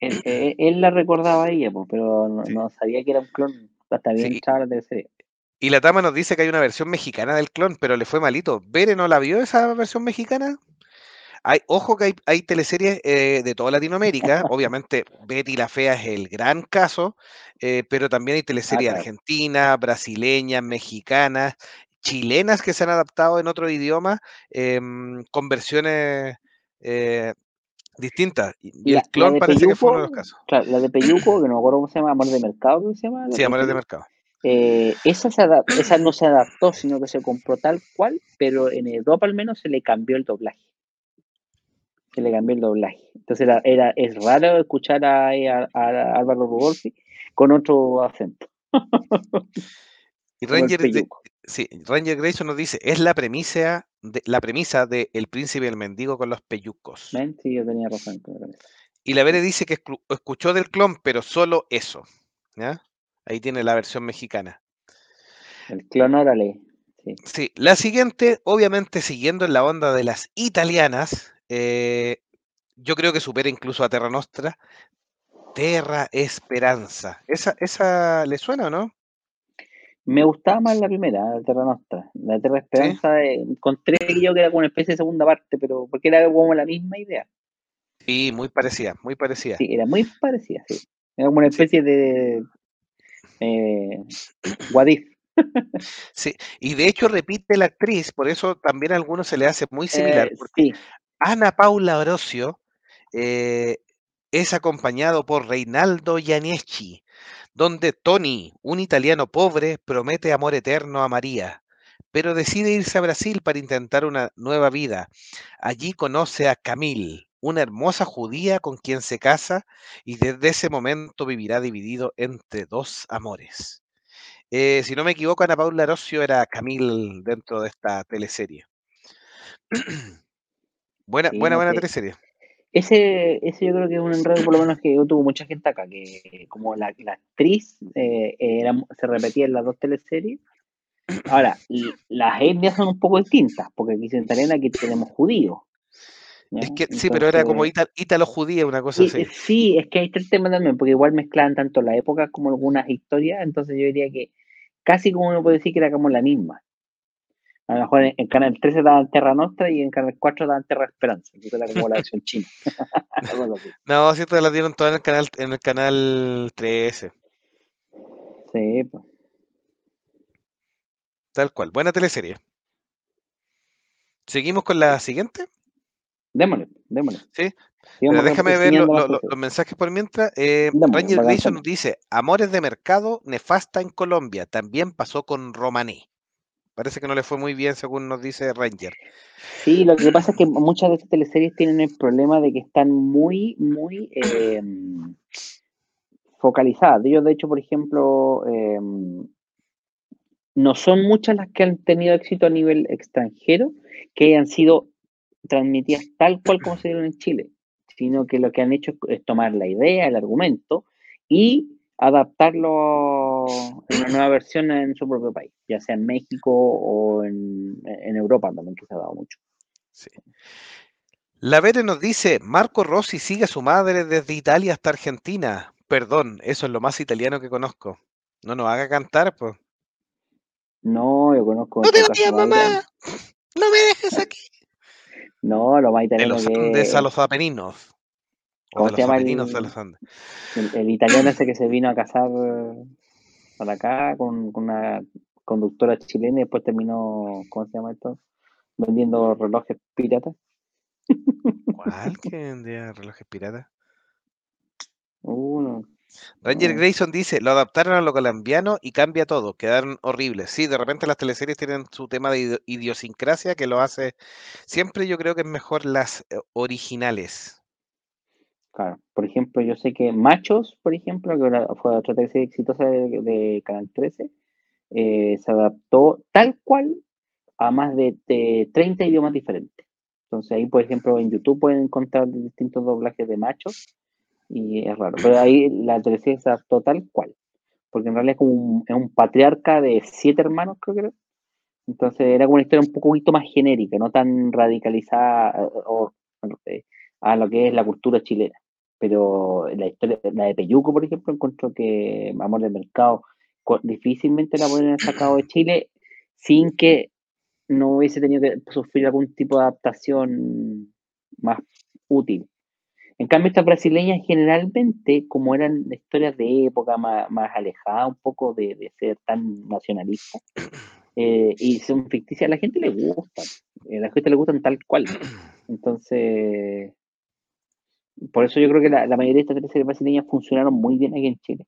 él, la recordaba a ella, pues, pero no, sabía que era un clon. Hasta bien de serie. Y la Tama nos dice que hay una versión mexicana del clon, pero le fue malito. ¿Bere no la vio esa versión mexicana? Hay, ojo que hay, teleseries eh, de toda Latinoamérica, (laughs) obviamente Betty la Fea es el gran caso, eh, pero también hay teleseries argentinas, brasileñas, mexicanas, chilenas que se han adaptado en otro idioma em, con versiones eh, distintas. Y el clon parece que fue uno de los casos. Claro, la de Peyuco, que no me acuerdo cómo se llama, Amor de Mercado, ¿cómo se llama? Sí, Amor de Mercado. Esa, esa no se adaptó, sino que se compró tal cual, pero en Europa al menos se le cambió el doblaje que le cambió el doblaje. Entonces era, era es raro escuchar a, Álvaro Rudolfi con otro acento. y Ranger, sí, Ranger Grayson nos dice, es la premisa de, la premisa de El príncipe y el mendigo con los peyucos. Sí, yo tenía razón. Y la Vere dice que escuchó del clon, pero solo eso. ¿ya? Ahí tiene la versión mexicana. El clon órale. Sí. sí. la siguiente, obviamente siguiendo en la onda de las italianas, eh, yo creo que supera incluso a Terra Nostra. Terra Esperanza. ¿Esa, esa le suena o no? Me gustaba más la primera, la Terra Nostra. La Terra Esperanza, eh, encontré que yo que era como una especie de segunda parte, pero porque era como la misma idea. Sí, muy parecida, muy parecida. Sí, era muy parecida, sí. Era como una especie de eh, (laughs) sí, y de hecho repite la actriz, por eso también a algunos se le hace muy similar. Eh, sí, Ana Paula Orosio eh, es acompañado por Reinaldo Gianeschi. donde Tony, un italiano pobre, promete amor eterno a María, pero decide irse a Brasil para intentar una nueva vida. Allí conoce a Camille, una hermosa judía con quien se casa y desde ese momento vivirá dividido entre dos amores. Eh, si no me equivoco, Ana Paula Rocio era Camille dentro de esta teleserie. (clears throat) buena, Sí, buena, buena que- teleserie. Ese, ese yo creo que es un enredo, por lo menos que tuvo mucha gente acá, que como la, la actriz eh, era, se repetía en las dos teleseries. Ahora, las etnias son un poco distintas, porque aquí en italiana aquí tenemos judíos. ¿Ya? Es que sí, pero era como ítalo, ítalo-judía, una cosa y- así. sí, es que hay tres temas también, porque igual mezclaban tanto la época como algunas historias, entonces yo diría que casi como uno puede decir que era como la misma. A lo mejor en, en Canal 13 daban Terra Nostra y en Canal 4 daban Terra Esperanza, que era como la versión china. (laughs) No, te la dieron toda en el canal, en el canal 13, Sí, pues. tal cual. Buena teleserie. Seguimos con la siguiente. Démosle, démosle. Sí, Pero déjame ver lo- lo- los mensajes por mientras. Eh, Démosle, Ranger Grayson nos dice: Amores de mercado, nefasta en Colombia. También pasó con Romané. Parece que no le fue muy bien, según nos dice Ranger. Sí, lo que pasa es que muchas de estas teleseries tienen el problema de que están muy, muy eh, (coughs) focalizadas. Ellos, de hecho, por ejemplo, eh, no son muchas las que han tenido éxito a nivel extranjero que hayan sido transmitidas tal cual como se dieron en Chile, sino que lo que han hecho es tomar la idea, el argumento y adaptarlo en una nueva versión en su propio país, ya sea en México o en, en Europa también, que se ha dado mucho. Sí. La Vere nos dice: Marco Rossi sigue a su madre desde Italia hasta Argentina. Perdón, eso es lo más italiano que conozco. No nos haga cantar, pues. No, yo conozco. ¡No te más mamá! ¡No me dejes aquí! No, lo más De italiano los que Andes a es- los Apeninos. ¿Cómo de se los llama a los el italiano ese que se vino a casar para acá con, con una conductora chilena y después terminó, ¿cómo se llama esto? Vendiendo relojes piratas. ¿Cuál que vendía relojes piratas? Uno. Ranger Ah. Grayson dice, lo adaptaron a lo colombiano y cambia todo, quedaron horribles. Sí, de repente las teleseries tienen su tema de idio- idiosincrasia que lo hace, siempre yo creo que es mejor las eh, originales. Claro. Por ejemplo, yo sé que Machos, por ejemplo, que fue otra teleserie exitosa de, de Canal 13, eh, se adaptó tal cual a más de, de 30 idiomas diferentes. Entonces ahí, por ejemplo, en YouTube pueden encontrar distintos doblajes de Machos y es raro. Pero ahí la teleserie se adaptó tal cual. Porque en realidad es como un, es un patriarca de siete hermanos, creo que era. Entonces era como una historia un poquito más genérica, no tan radicalizada eh, eh, a lo que es la cultura chilena. Pero la historia, la de Peyuco, por ejemplo, encuentro que Amor del Mercado difícilmente la pueden haber sacado de Chile sin que no hubiese tenido que sufrir algún tipo de adaptación más útil. En cambio, estas brasileñas generalmente, como eran historias de época más, más alejadas un poco de, de ser tan nacionalistas, (coughs) eh, y son ficticias, a la gente le gusta, a la gente le gustan tal cual. (coughs) Entonces, por eso yo creo que la, la mayoría de estas teleseries brasileñas funcionaron muy bien aquí en Chile,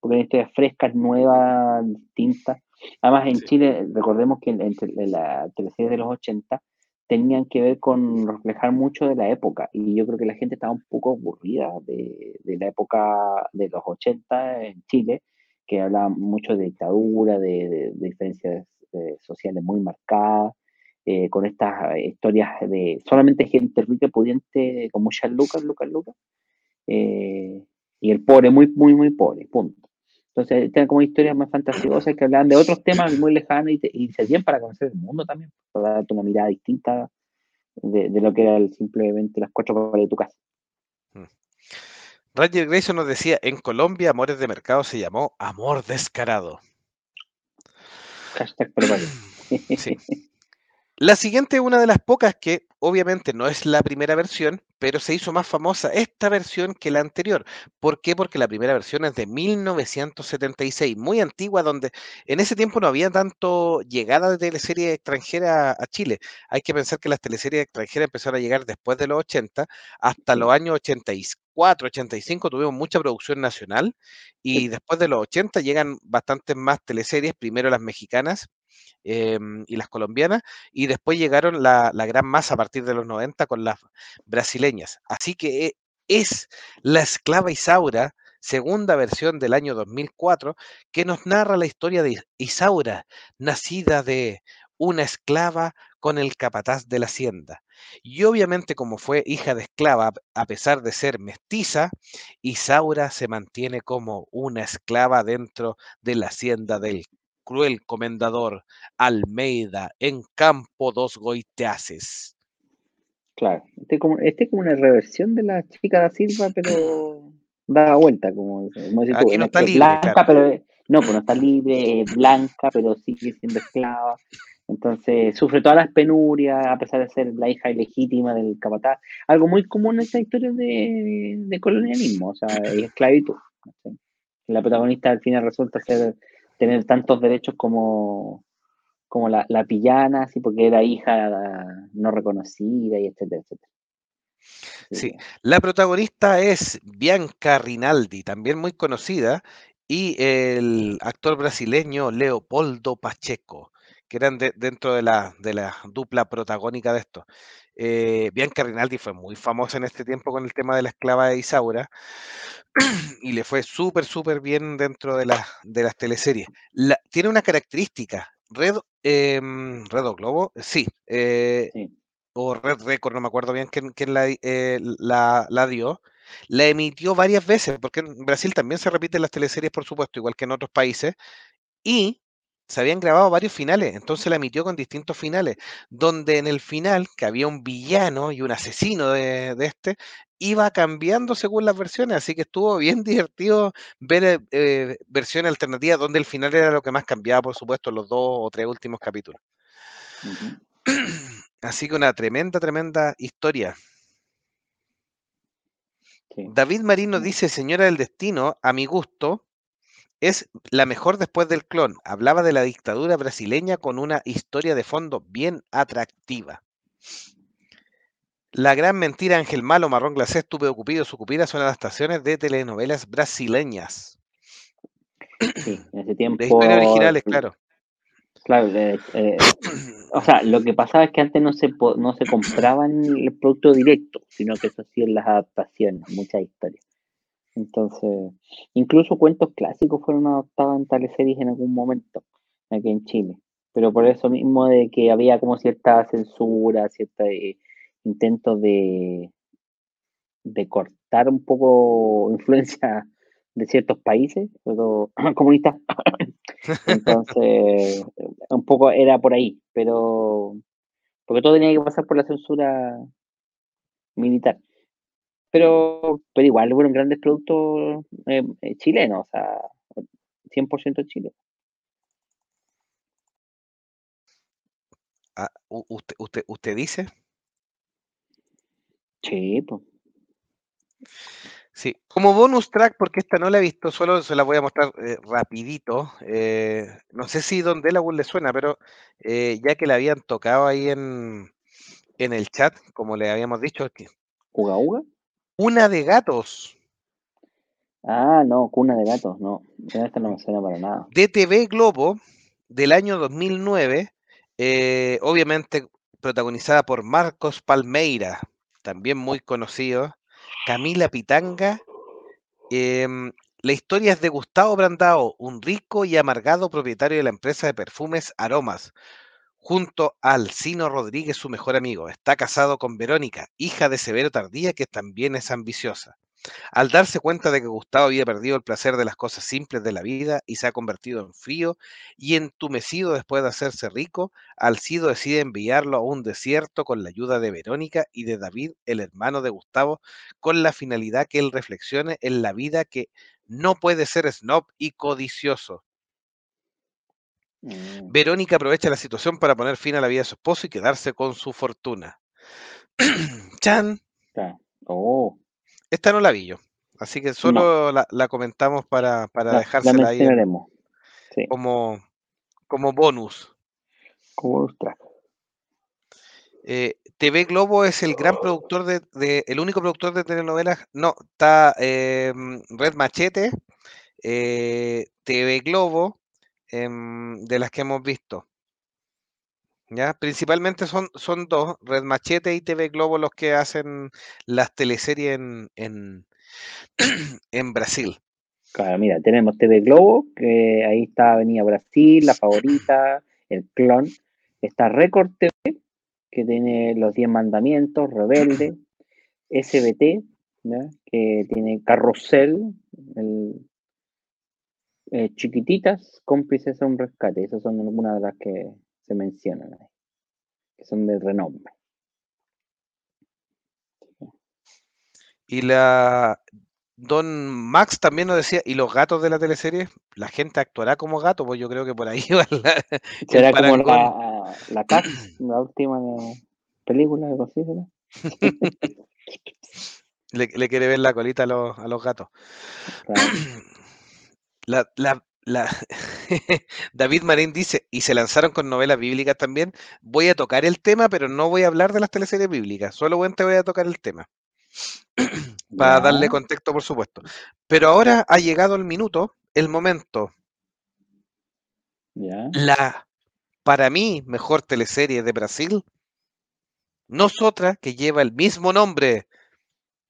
porque eran historias frescas, nuevas, distintas. Además, en Sí. Chile, recordemos que entre la teleserie de los 80 tenían que ver con reflejar mucho de la época, y yo creo que la gente estaba un poco aburrida de, de la época de los 80 en Chile, que hablaba mucho de dictadura, de, diferencias eh, sociales muy marcadas, eh, con estas eh, historias de solamente gente rica pudiente como muchas lucas, lucas, lucas, y el pobre muy, muy, muy pobre, punto. Entonces, eran como historias más fantasiosas que hablaban de otros temas muy lejanos y, te- y servían para conocer el mundo también, para darte una mirada distinta de, de lo que era el- simplemente las cuatro paredes de tu casa. Ranger Grayson nos decía, en Colombia Amores de Mercado se llamó Amor Descarado. Hashtag. (laughs) Sí. La siguiente es una de las pocas que obviamente no es la primera versión, pero se hizo más famosa esta versión que la anterior. ¿Por qué? Porque la primera versión es de 1976, muy antigua, donde en ese tiempo no había tanto llegada de teleseries extranjeras a Chile. Hay que pensar que las teleseries extranjeras empezaron a llegar después de los 80, hasta los años 84, 85 tuvimos mucha producción nacional y después de los 80 llegan bastantes más teleseries, primero las mexicanas, em, y las colombianas, y después llegaron la, la gran masa a partir de los 90 con las brasileñas. Así que es La esclava Isaura, segunda versión del año 2004, que nos narra la historia de Isaura, nacida de una esclava con el capataz de la hacienda. Y obviamente como fue hija de esclava, a pesar de ser mestiza, Isaura se mantiene como una esclava dentro de la hacienda del cruel comendador Almeida en campo dos goiteaces. Claro, este es como, este es como una reversión de la chica da Silva, pero da vuelta, como, como Aquí no es- está es libre, blanca, claro. pero no, pues no está libre, es blanca, pero sigue siendo esclava. Entonces sufre todas las penurias, a pesar de ser la hija ilegítima del capataz. Algo muy común en estas historias de, de colonialismo, o sea, es esclavitud. La protagonista al final resulta ser tener tantos derechos como, como la, la pillana, así porque era hija no reconocida y etcétera, etcétera. Sí, la protagonista es Bianca Rinaldi, también muy conocida, y el actor brasileño Leopoldo Pacheco, que eran de- dentro de la, de la dupla protagónica de esto. Eh, Bianca Rinaldi fue muy famosa en este tiempo con el tema de la esclava de Isaura (clears throat) y le fue súper, súper bien dentro de, la- de las teleseries. La- tiene una característica, Red, em, Red o Globo, sí, eh, sí. o Red Record, no me acuerdo bien quién, quién la, eh, la, la dio, la emitió varias veces, porque en Brasil también se repiten las teleseries, por supuesto, igual que en otros países, y se habían grabado varios finales, entonces la emitió con distintos finales, donde en el final, que había un villano y un asesino de, de este, iba cambiando según las versiones, así que estuvo bien (laughs) divertido ver eh, eh, versiones alternativas, donde el final era lo que más cambiaba, por supuesto, los dos o tres últimos capítulos. (clears throat) Así que una tremenda, tremenda historia. sí. David Marín nos No, dice, Señora del Destino, a mi gusto, es la mejor después del clon. Hablaba de la dictadura brasileña con una historia de fondo bien atractiva. La gran mentira, Ángel Malo, Marrón Glacé, Estúpido Cupido, Sucupira son adaptaciones de telenovelas brasileñas. sí, en ese De tiempo, historias originales, claro. claro, eh, eh, o sea, lo que pasaba es que antes no se, no se compraban el producto directo, sino que se hacían las adaptaciones, muchas historias. Entonces, incluso cuentos clásicos fueron adaptados en teleseries en algún momento aquí en Chile. Pero por eso mismo de que había como cierta censura, ciertos intentos de, de cortar un poco (laughs) influencia de ciertos países, sobre todo (clears throat) comunistas. (laughs) Entonces, un poco era por ahí, pero porque todo tenía que pasar por la censura militar. Pero, pero igual fueron grandes productos eh, eh, chilenos, o sea, 100% Chile. Ah, usted, usted, usted dice? Sí, pues. Sí, como bonus track, porque esta no la he visto, solo se la voy a mostrar eh, rapidito. eh, no sé si Don Delaware le suena, pero eh, ya que la habían tocado ahí en, en el chat, como le habíamos dicho, ¿Uga Uga? Una de gatos Ah, no, Cuna de Gatos, no. Esta no me suena para nada. de TV Globo del año 2009, eh, obviamente protagonizada por Marcos Palmeira, también muy conocido, Camila Pitanga. em, la historia es de Gustavo Brandao, un rico y amargado propietario de la empresa de perfumes Aromas, junto a Alcino Rodríguez, su mejor amigo. Está casado con Verónica, hija de Severo Tardía, que también es ambiciosa. Al darse cuenta de que Gustavo había perdido el placer de las cosas simples de la vida y se ha convertido en frío y entumecido después de hacerse rico, Alcido decide enviarlo a un desierto con la ayuda de Verónica y de David, el hermano de Gustavo, con la finalidad que él reflexione en la vida que no puede ser snob y codicioso. Mm, Verónica aprovecha la situación para poner fin a la vida de su esposo y quedarse con su fortuna. (clears throat) Chan. Oh, Esta no la vi yo, así que solo la, la comentamos para, para la, la dejársela ahí en- mencionaremos. Sí, como, como bonus. como track. Eh, TV Globo es el gran productor de, de- el único productor de telenovelas. No, está eh, Red Machete, eh, TV Globo, em, de las que hemos visto. ¿Ya? Principalmente son, son dos, Red Machete y TV Globo, los que hacen las teleseries en, en, (clears throat) en Brasil. Claro, mira, tenemos TV Globo, que ahí está Avenida Brasil, La Favorita, El Clon. Está Record TV, que tiene Los Diez Mandamientos, Rebelde, (clears throat) SBT, que tiene Carrusel, el, eh, Chiquititas, Cómplices a un Rescate. Esas son algunas de las que se mencionan ahí, que son de renombre. Y la Don Max también nos decía, ¿y los gatos de la teleserie? La gente actuará como gato, pues yo creo que por ahí (laughs) va la- ¿Será como la, la Cats, la última película de Considera? (laughs) Le, le quiere ver la colita a los, a los gatos. Claro. (clears throat) La, la, la- (laughs) David Marín dice, y se lanzaron con novelas bíblicas también. Voy a tocar el tema, pero no voy a hablar de las teleseries bíblicas. Solo te voy a tocar el tema. (clears throat) Para darle contexto, por supuesto. Pero ahora ha llegado el minuto, el momento. Ya. La, para mí, mejor teleserie de Brasil. No es otra que lleva el mismo nombre.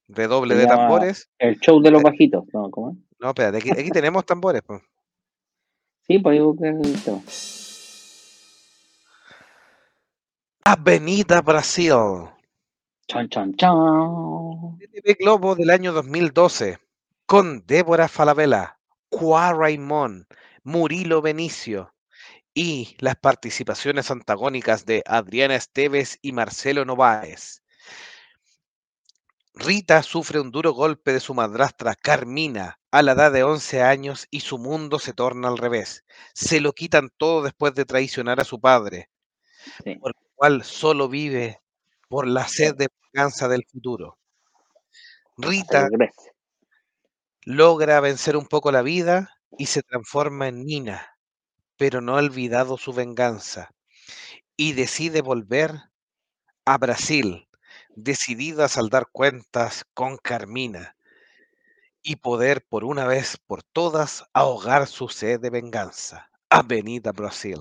Redoble de tambores. El show de los Eh. bajitos, ¿no? ¿Cómo es? No, espérate, aquí, aquí tenemos tambores. pues. Sí, pues digo que es el tema. Avenida Brasil. Chan, chan, chan. TV Globo del año 2012, con Débora Falabella, Qua Raimón, Murilo Benicio y las participaciones antagónicas de Adriana Esteves y Marcelo Novaes. Rita sufre un duro golpe de su madrastra Carmina a la edad de 11 años y su mundo se torna al revés. Se lo quitan todo después de traicionar a su padre, Sí. por lo cual solo vive por la sed de venganza del futuro. Rita logra vencer un poco la vida y se transforma en Nina, pero no ha olvidado su venganza y decide volver a Brasil, decidida a saldar cuentas con Carmina y poder por una vez por todas ahogar su sed de venganza. Avenida Brasil.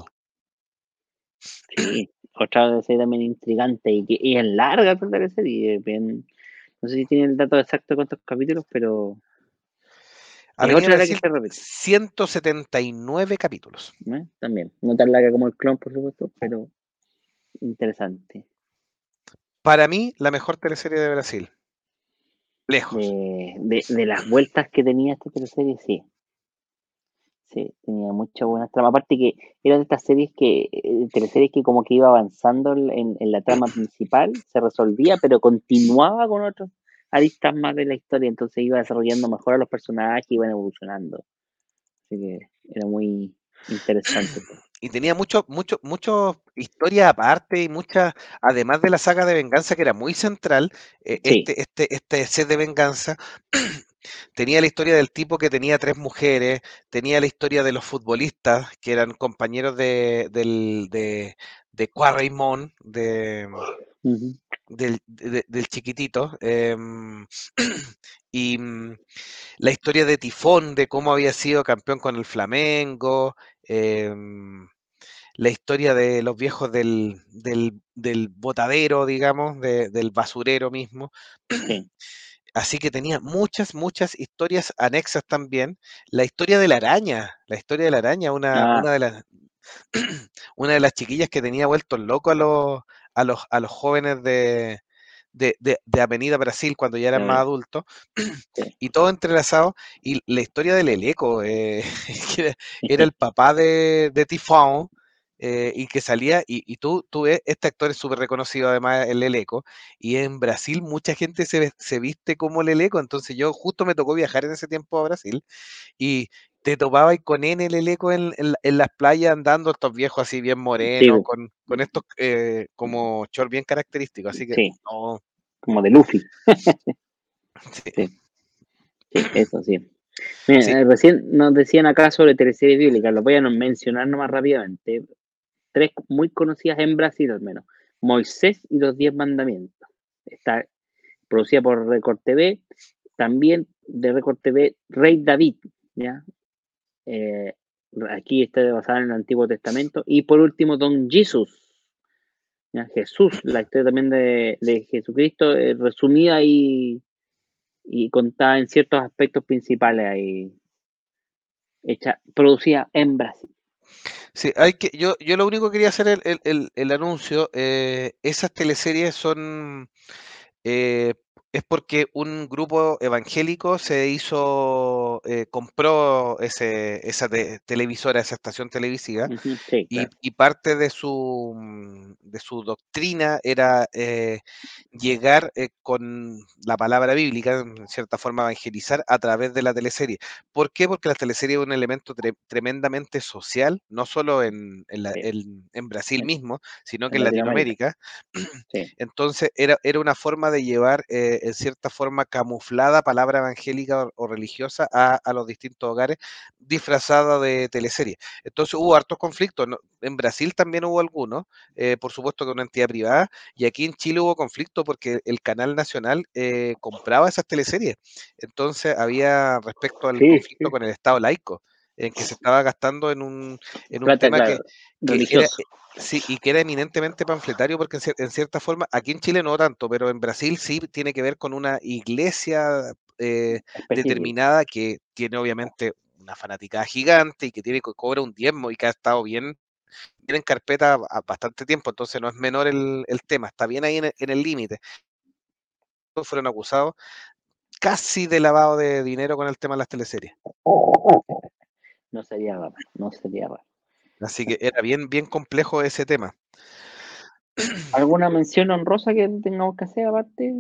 Sí. (clears throat) Otra serie también intrigante y, que, y es larga serie. Bien, no sé si tiene el dato exacto de cuántos capítulos, pero Avenida otra que Brasil, se repite. 179 capítulos. ¿eh? También. No tan larga como el clon, por supuesto, pero interesante. Para mí, la mejor teleserie de Brasil. Lejos. De, de, las vueltas que tenía esta teleserie, sí. Sí, tenía muchas buenas tramas. Aparte que eran estas series que, eh, teleseries que como que iba avanzando en, en la trama principal, se resolvía, pero continuaba con otros aristas más de la historia, entonces iba desarrollando mejor a los personajes, iban evolucionando. Así que era muy interesante. Y tenía mucho, mucho, mucho historia aparte y mucha, además de la saga de venganza que era muy central, eh, Sí. este, este, este set de venganza (clears throat) tenía la historia del tipo que tenía tres mujeres, tenía la historia de los futbolistas que eran compañeros de, del, de, de de, del, de- del chiquitito, em, (clears throat) y mm, la historia de Tifón, de cómo había sido campeón con el Flamengo, em, la historia de los viejos del, del, del botadero, digamos, de- del basurero mismo. Sí. (clears throat) Así que tenía muchas, muchas historias anexas también. La historia de la araña, la historia de la araña, una, Ah. una de las (clears throat) una de las chiquillas que tenía vueltos locos a los, a los, a los jóvenes de, de, de- de Avenida Brasil cuando ya eran Ya más adultos, (clears throat) Sí. y todo entrelazado, y la historia del Eleco, eh, (laughs) que era, era el papá de, de Tifón, eh, y que salía, y, y tú, tú ves, este actor es súper reconocido además, el Eleco, y en Brasil mucha gente se, se viste como el Eleco, entonces yo justo me tocó viajar en ese tiempo a Brasil, y te topabas con él el Eleco en, en la- en las playas andando, estos viejos así bien morenos, con, con estos eh, como short bien característicos, así que Sí. no, como de Luffy. (laughs) Sí. eso sí. Mira, eh, recién nos decían acá sobre teleseries bíblicas, lo voy a mencionar nomás rápidamente. Tres muy conocidas en Brasil al menos. Moisés y los Diez Mandamientos. Está producida por Record TV. También de Record TV, Rey David. ¿ya? Eh, aquí está basada en el Antiguo Testamento. Y por último, Don Jesus. Jesús, la historia también de, Jesucristo, eh, resumida y, y contada en ciertos aspectos principales ahí. Hecha, producida en Brasil. Sí, hay que, yo, yo lo único que quería hacer el, el, el, anuncio, eh, esas teleseries son eh, es porque un grupo evangélico se hizo, eh, compró ese, esa televisora, esa estación televisiva, y, parte de su, mm, de su doctrina era eh, llegar eh, con la palabra bíblica, en cierta forma evangelizar a través de la teleserie. ¿Por qué? Porque la teleserie es un elemento tremendamente social, no solo en, en, Brasil mismo, sino que en Latinoamérica. (clears throat) Entonces era, era una forma de llevar en cierta forma camuflada palabra evangélica o, religiosa a, los distintos hogares disfrazada de teleserie. Entonces hubo hartos conflictos. En Brasil también hubo algunos, eh, por supuesto que una entidad privada, y aquí en Chile hubo conflicto porque el canal nacional eh, compraba esas teleseries. Entonces había respecto al conflicto con el Estado laico en que se estaba gastando en un, en un tema que, era, Sí, y que era eminentemente panfletario porque en, cierta forma, aquí en Chile no tanto, pero en Brasil sí tiene que ver con una iglesia eh, determinada que tiene obviamente una fanaticada gigante y que tiene que cobra un diezmo y que ha estado bien, bien en carpeta bastante tiempo, entonces no es menor el, tema, está bien ahí en el límite. Fueron acusados casi de lavado de dinero con el tema de las teleseries. No sería raro, no sería raro. Así que era bien, bien complejo ese tema. ¿Alguna (clears throat) mención honrosa que tengamos que hacer aparte?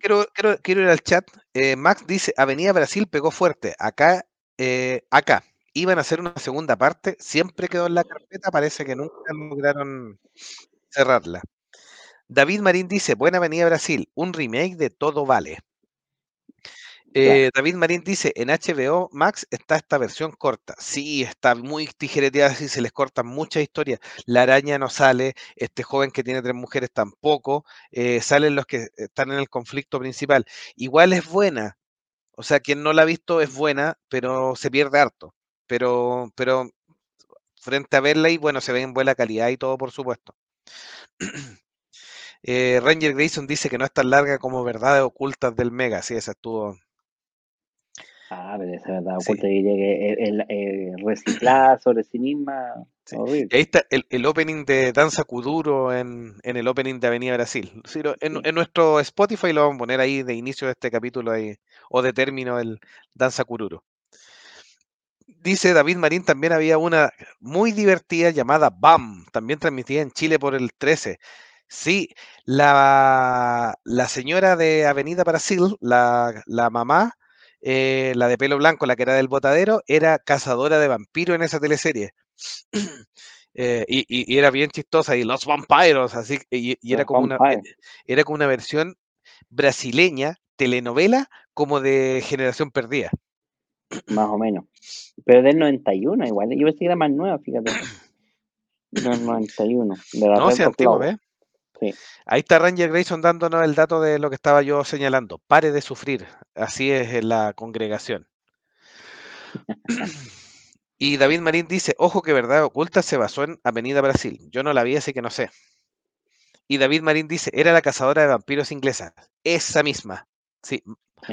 Quiero, quiero, ir al chat. Eh, Max dice, Avenida Brasil pegó fuerte. Acá, eh, acá. Iban a hacer una segunda parte, siempre quedó en la carpeta, parece que nunca lograron cerrarla. David Marín dice, Buena Avenida Brasil, un remake de Todo Vale. Eh, David Marín dice, en HBO Max está esta versión corta. Sí, está muy tijereteada, sí, se les cortan muchas historias. La araña no sale, este joven que tiene tres mujeres tampoco, eh, salen los que están en el conflicto principal. Igual es buena, o sea, quien no la ha visto es buena, pero se pierde harto. Pero, pero frente a verla y bueno, se ve en buena calidad y todo, por supuesto. (clears throat) Eh, Ranger Grayson dice que no es tan larga como Verdades Ocultas del Mega. Sí, esa estuvo, Ah, pero esa verdad oculta diría que el, el, reciclar sobre sí misma. Horrible. ahí está el, opening de Danza Kuduro en, el opening de Avenida Brasil. En, nuestro Spotify lo vamos a poner ahí de inicio de este capítulo ahí, o de término el Danza Kuduro. Dice David Marín, también había una muy divertida llamada BAM, también transmitida en Chile por el 13. Sí, la, la señora de Avenida Brasil, la, la mamá, eh, la de pelo blanco, la que era del botadero, era cazadora de vampiros en esa teleserie. (clears throat) Eh, y, era bien chistosa, y los vampiros, así, y, era, como una, eh, era como una versión brasileña, telenovela, como de Generación Perdida. Más o menos. Pero del 91 igual, yo pensé que era más nueva, fíjate. Del 91. De la no, si antiguo, Ahí está Ranger Grayson dándonos el dato de lo que estaba yo señalando. Pare de sufrir. Así es en la congregación. (clears throat) y David Marín dice, ojo que verdad oculta se basó en Avenida Brasil. Yo no la vi, así que no sé. Y David Marín dice, era la cazadora de vampiros inglesa. Esa misma. Sí,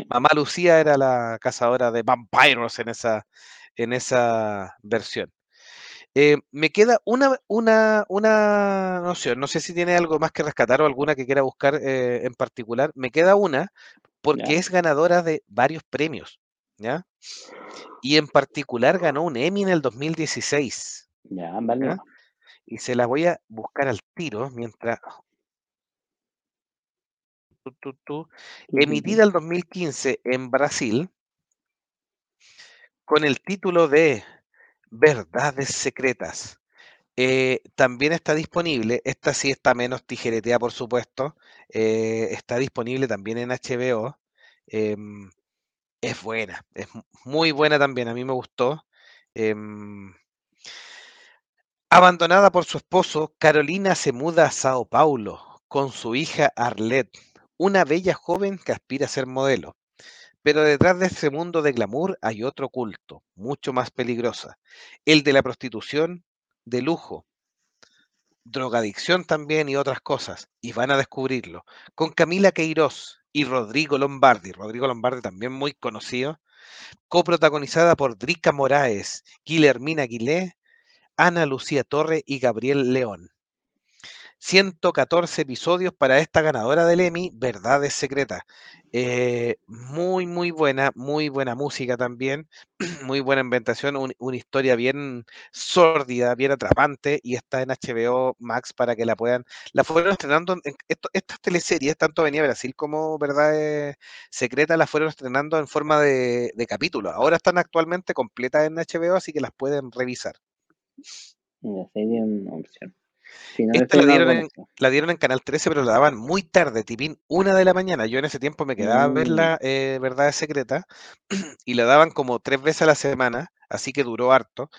Mamá Lucía era la cazadora de vampiros en esa, en esa versión. Eh, me queda una, una, una noción, no sé si tiene algo más que rescatar o alguna que quiera buscar eh, en particular. Me queda una porque es ganadora de varios premios, ¿ya? Y en particular ganó un Emmy en el 2016. Ya, ¿ya? Y se la voy a buscar al tiro mientras... Emitida el 2015 en Brasil con el título de Verdades secretas. Eh, también está disponible, esta sí está menos tijereteada, por supuesto. Eh, está disponible también en HBO. Em, es buena, es muy buena también, a mí me gustó. Em, abandonada por su esposo, Carolina se muda a Sao Paulo con su hija Arlette, una bella joven que aspira a ser modelo. Pero detrás de ese mundo de glamour hay otro culto, mucho más peligrosa, el de la prostitución de lujo, drogadicción también y otras cosas, y van a descubrirlo, con Camila Queiroz y Rodrigo Lombardi, Rodrigo Lombardi también muy conocido, coprotagonizada por Drica Moraes, Guillermina Aguilé, Ana Lucía Torre y Gabriel León. 114 episodios para esta ganadora del Emmy, Verdades Secretas. Eh, muy, muy buena, muy buena música también, (clears throat) muy buena inventación, una historia bien sórdida, bien atrapante y está en HBO Max para que la puedan. La fueron estrenando, en, estas teleseries, tanto Venía Brasil como Verdades Secretas, las fueron estrenando en forma de, de capítulos. Ahora están actualmente completas en HBO, así que las pueden revisar. La serie en opción. Esta la dieron, en, la dieron, en, Canal 13, pero la daban muy tarde, tipín una de la mañana. Yo en ese tiempo me quedaba a ver la mm. eh, Verdad Secreta (clears throat) y la daban como tres veces a la semana, así que duró harto.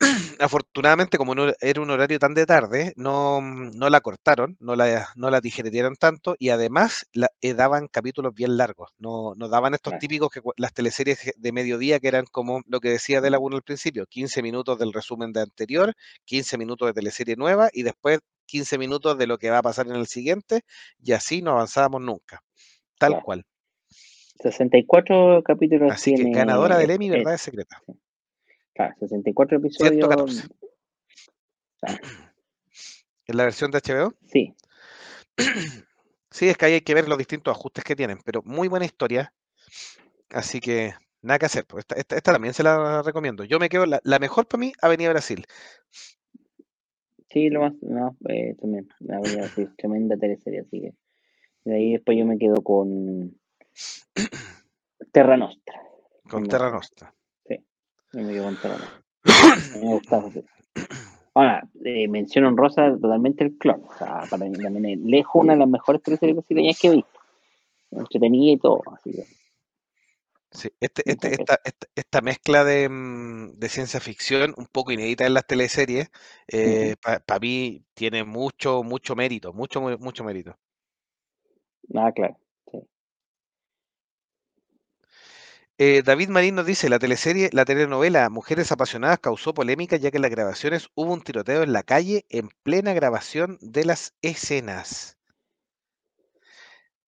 (clears throat) afortunadamente, como no era un horario tan de tarde, no, mm, no la cortaron, no la, no la digeretearon tanto y además la, eh, daban capítulos bien largos. No, no daban estos típicos que las teleseries de mediodía que eran como lo que decía De Laguna al principio, 15 minutos del resumen de anterior, 15 minutos de teleserie nueva y después 15 minutos de lo que va a pasar en el siguiente y así no avanzábamos nunca. Tal cual. 64 capítulos. Así que ganadora del Emmy, verdad es secreta. 64 episodios. 114. ¿En la versión de HBO? Sí. (clears throat) Sí, es que ahí hay que ver los distintos ajustes que tienen, pero muy buena historia. Así que nada que hacer. Pues, esta, también se la recomiendo. Yo me quedo, la, mejor para mí, Avenida Brasil. Sí, lo más, no, eh, también, Avenida Brasil, (clears throat) tremenda teleserie, así que de ahí después yo me quedo con (clears throat) Terra Nostra. Con Terra Nostra. Me (coughs) Ahora, eh, menciono en rosa totalmente el clon. O sea, para mí también es lejos una de las mejores teleseries brasileñas que he visto. Entretenida y todo. Así que. Sí, este, este, esta, esta, mezcla de, mm, de, ciencia ficción, un poco inédita en las teleseries, eh, para mí tiene mucho, mucho mérito, mucho, mucho mérito. Ah, claro. Eh, David Marín nos dice, la teleserie, la telenovela Mujeres Apasionadas causó polémica ya que en las grabaciones hubo un tiroteo en la calle en plena grabación de las escenas.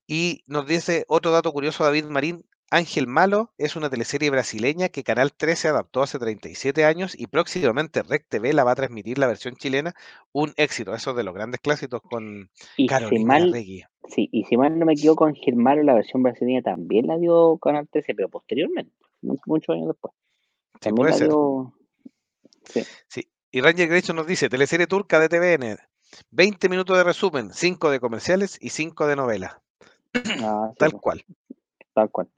Y nos dice otro dato curioso David Marín, Ángel Malo es una teleserie brasileña que Canal 13 adaptó hace 37 años y próximamente Rec TV la va a transmitir la versión chilena, un éxito, eso de los grandes clásicos con Carolina Regui. Sí, y si mal no me equivoco, Ángel Malo la versión brasileña también la dio Canal 13, pero posteriormente, muchos años después. Sí, puede Sí. Y Ranger Grecho nos dice, teleserie turca de TVN, 20 minutos de resumen, 5 de comerciales y 5 de novela. Ah, Tal cual. Tal cual.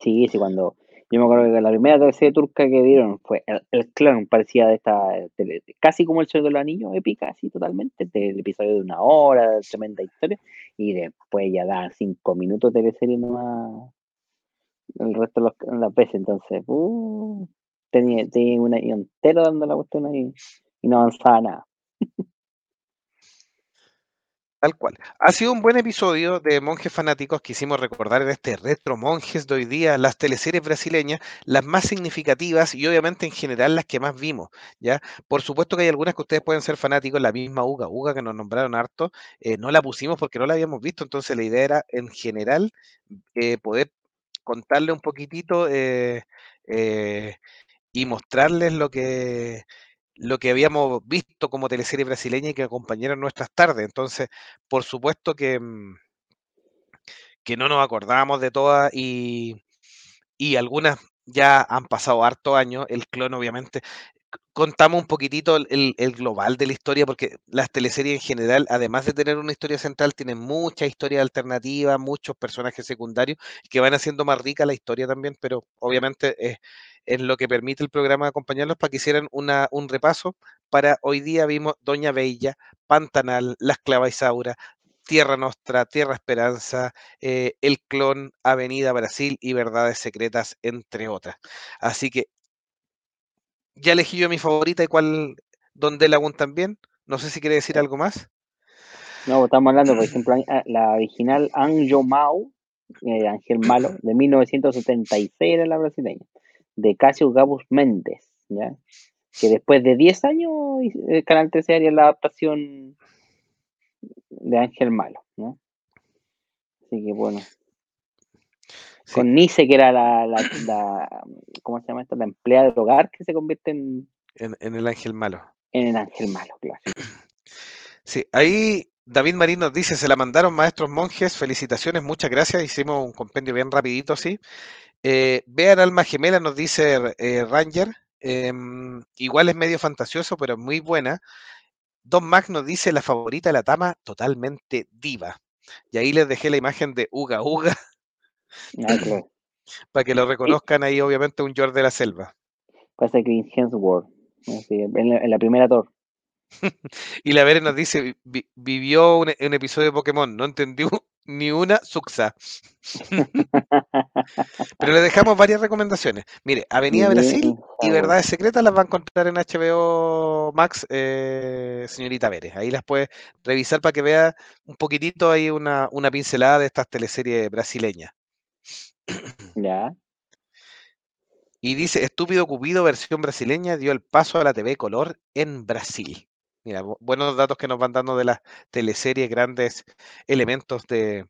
Sí, sí, cuando. Yo me acuerdo que la primera teleserie turca que dieron fue El, Clon, parecía de esta. casi como El Señor de los Anillos, épica, así totalmente. Del episodio de una hora, tremenda historia. Y después ya da cinco minutos de teleserie nomás. El resto de los, las veces, entonces. Uh, tenía, tenía un año entero dando la cuestión ahí y no avanzaba nada. Tal cual. Ha sido un buen episodio de Monjes Fanáticos. Quisimos recordar en este retro Monjes de hoy día las teleseries brasileñas, las más significativas y obviamente en general las que más vimos. ¿ya? Por supuesto que hay algunas que ustedes pueden ser fanáticos, la misma Uga, Uga que nos nombraron harto, eh, no la pusimos porque no la habíamos visto, entonces la idea era en general eh, poder contarle un poquitito eh, y mostrarles lo que lo que habíamos visto como teleserie brasileña y que acompañaron nuestras tardes. Entonces, por supuesto que, mm, que no nos acordábamos de todas y, y algunas ya han pasado harto años. El clon, obviamente, contamos un poquitito el, global de la historia, porque las teleseries en general, además de tener una historia central, tienen mucha historia alternativa, muchos personajes secundarios que van haciendo más rica la historia también, pero obviamente es, es lo que permite el programa acompañarlos para que hicieran una, un repaso. Para hoy día vimos Doña Bella, Pantanal, La Esclava Isaura, Tierra Nostra, Tierra Esperanza, eh, El Clon, Avenida Brasil y Verdades Secretas, entre otras. Así que ya elegí yo mi favorita y cuál, donde la también. No sé si quiere decir algo más. No, estamos hablando, por (laughs) ejemplo, la original Anjo Mau, eh, Ángel Malo, de 1976 era la brasileña, de Casio Gabus Méndez, ¿ya? que después de 10 años el eh, Canal 13 haría la adaptación de Ángel Malo, ¿no? Así que bueno. Con Nice, que era la, la, ¿cómo se llama esto? La empleada del hogar que se convierte en... En, el Ángel Malo. En el Ángel Malo, claro. (clears throat) Sí, ahí David Marín nos dice, se la mandaron maestros monjes, felicitaciones, muchas gracias, hicimos un compendio bien rapidito, sí. Eh, vean Alma Gemela, nos dice eh, Ranger, em, igual es medio fantasioso, pero muy buena. Don Mac nos dice la favorita de la Tama, totalmente diva. Y ahí les dejé la imagen de Uga Uga. Ah, (laughs) para que lo reconozcan ahí, obviamente, un George de la Selva. Pasa que Hemsworth, en la, primera torre. (laughs) y la Vere nos dice, vivió un, episodio de Pokémon, no entendió ni una suxa. Pero le dejamos varias recomendaciones. Mire, Avenida Brasil y Verdades Secretas las va a encontrar en HBO Max, eh, señorita Vélez. Ahí las puede revisar para que vea un poquitito ahí una, una pincelada de estas teleseries brasileñas. Ya. Y dice, Estúpido Cupido, versión brasileña, dio el paso a la TV color en Brasil. Mira, buenos datos que nos van dando de las teleseries, grandes elementos de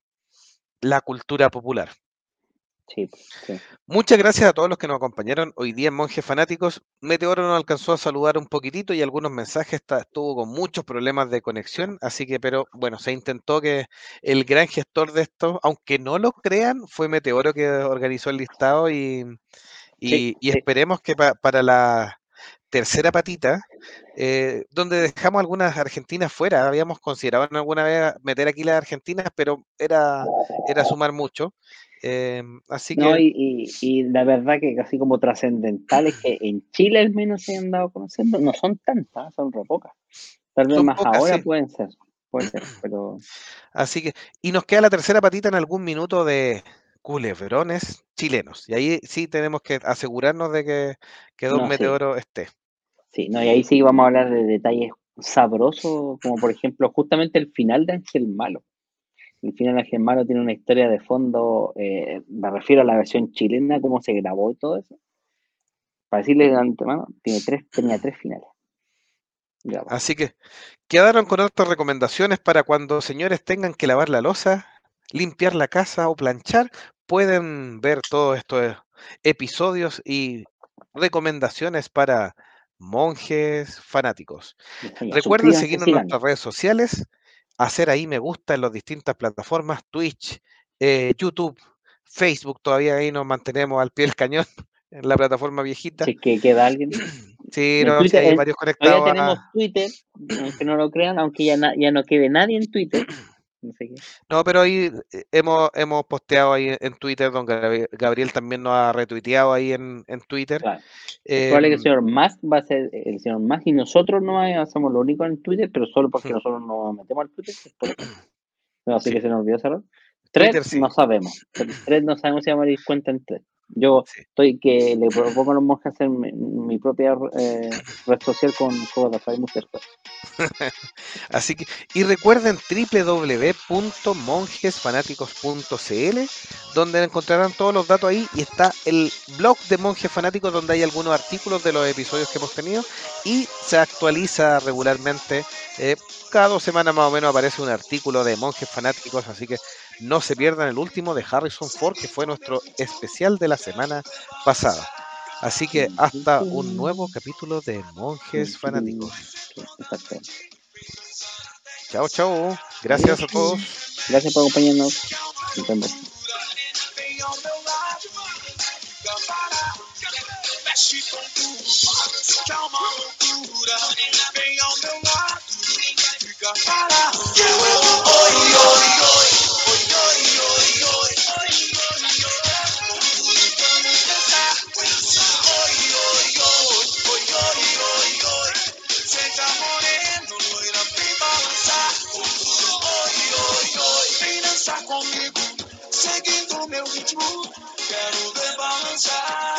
la cultura popular. Sí, Muchas gracias a todos los que nos acompañaron hoy día en Monjes Fanáticos. Meteoro nos alcanzó a saludar un poquitito y algunos mensajes estuvo con muchos problemas de conexión, así que, pero bueno, se intentó que el gran gestor de esto, aunque no lo crean, fue Meteoro que organizó el listado y, y, esperemos que para la tercera patita, eh, donde dejamos algunas argentinas fuera. Habíamos considerado en alguna vez meter aquí las argentinas, pero era, era sumar mucho. Em, así que... y, la verdad que casi como trascendentales que en Chile al menos se han dado conociendo, no son tantas, son re pocas. Tal vez más ahora pueden ser, pueden ser, (clears throat) pero... Así que, y nos queda la tercera patita en algún minuto de, culebrones chilenos. Y ahí sí tenemos que asegurarnos de que, que Don Meteoro esté. Sí, no, y ahí sí vamos a hablar de detalles sabrosos, como por ejemplo justamente el final de Ángel Malo. El final de Ángel Malo tiene una historia de fondo, eh, me refiero a la versión chilena, cómo se grabó y todo eso. Para decirle de antemano, tiene tres, tenía tres finales. Así que quedaron con otras recomendaciones para cuando señores tengan que lavar la losa, limpiar la casa o planchar, pueden ver todos estos episodios y recomendaciones para monjes fanáticos. (laughs) Recuerden seguirnos en nuestras redes sociales, hacer ahí me gusta en las distintas plataformas, Twitch, eh, YouTube, Facebook, todavía ahí nos mantenemos al pie del cañón (laughs) en la plataforma viejita. Si que queda alguien. (clears throat) Sí, no, hay varios conectados. Tenemos Twitter, aunque no lo crean, aunque ya, ya no quede nadie en Twitter. (clears throat) No, pero ahí eh, hemos, hemos posteado ahí en Twitter, don Gabriel también nos ha retuiteado ahí en, Twitter. Claro. que el em, señor Musk va a ser el señor Musk y nosotros no hacemos lo único en Twitter, pero solo porque nosotros nos metemos al Twitter. (coughs) así que se nos olvidó cerrar. Tres no sabemos. Tres no sabemos si vamos a ir cuenta en tres. Yo estoy que le propongo a los monjes hacer mi, propia eh, red social con las muchas cosas. Así que, y recuerden www.monjesfanáticos.cl, donde encontrarán todos los datos ahí y está el blog de Monjes Fanáticos, donde hay algunos artículos de los episodios que hemos tenido y se actualiza regularmente. Eh, cada dos semanas más o menos aparece un artículo de Monjes Fanáticos, así que no se pierdan el último de Harrison Ford, que fue nuestro especial de la semana pasada. Así que hasta un nuevo capítulo de Monjes Fanáticos. Chao, chao. Gracias a todos. Gracias por acompañarnos. Meu ritmo, quero ver balançar.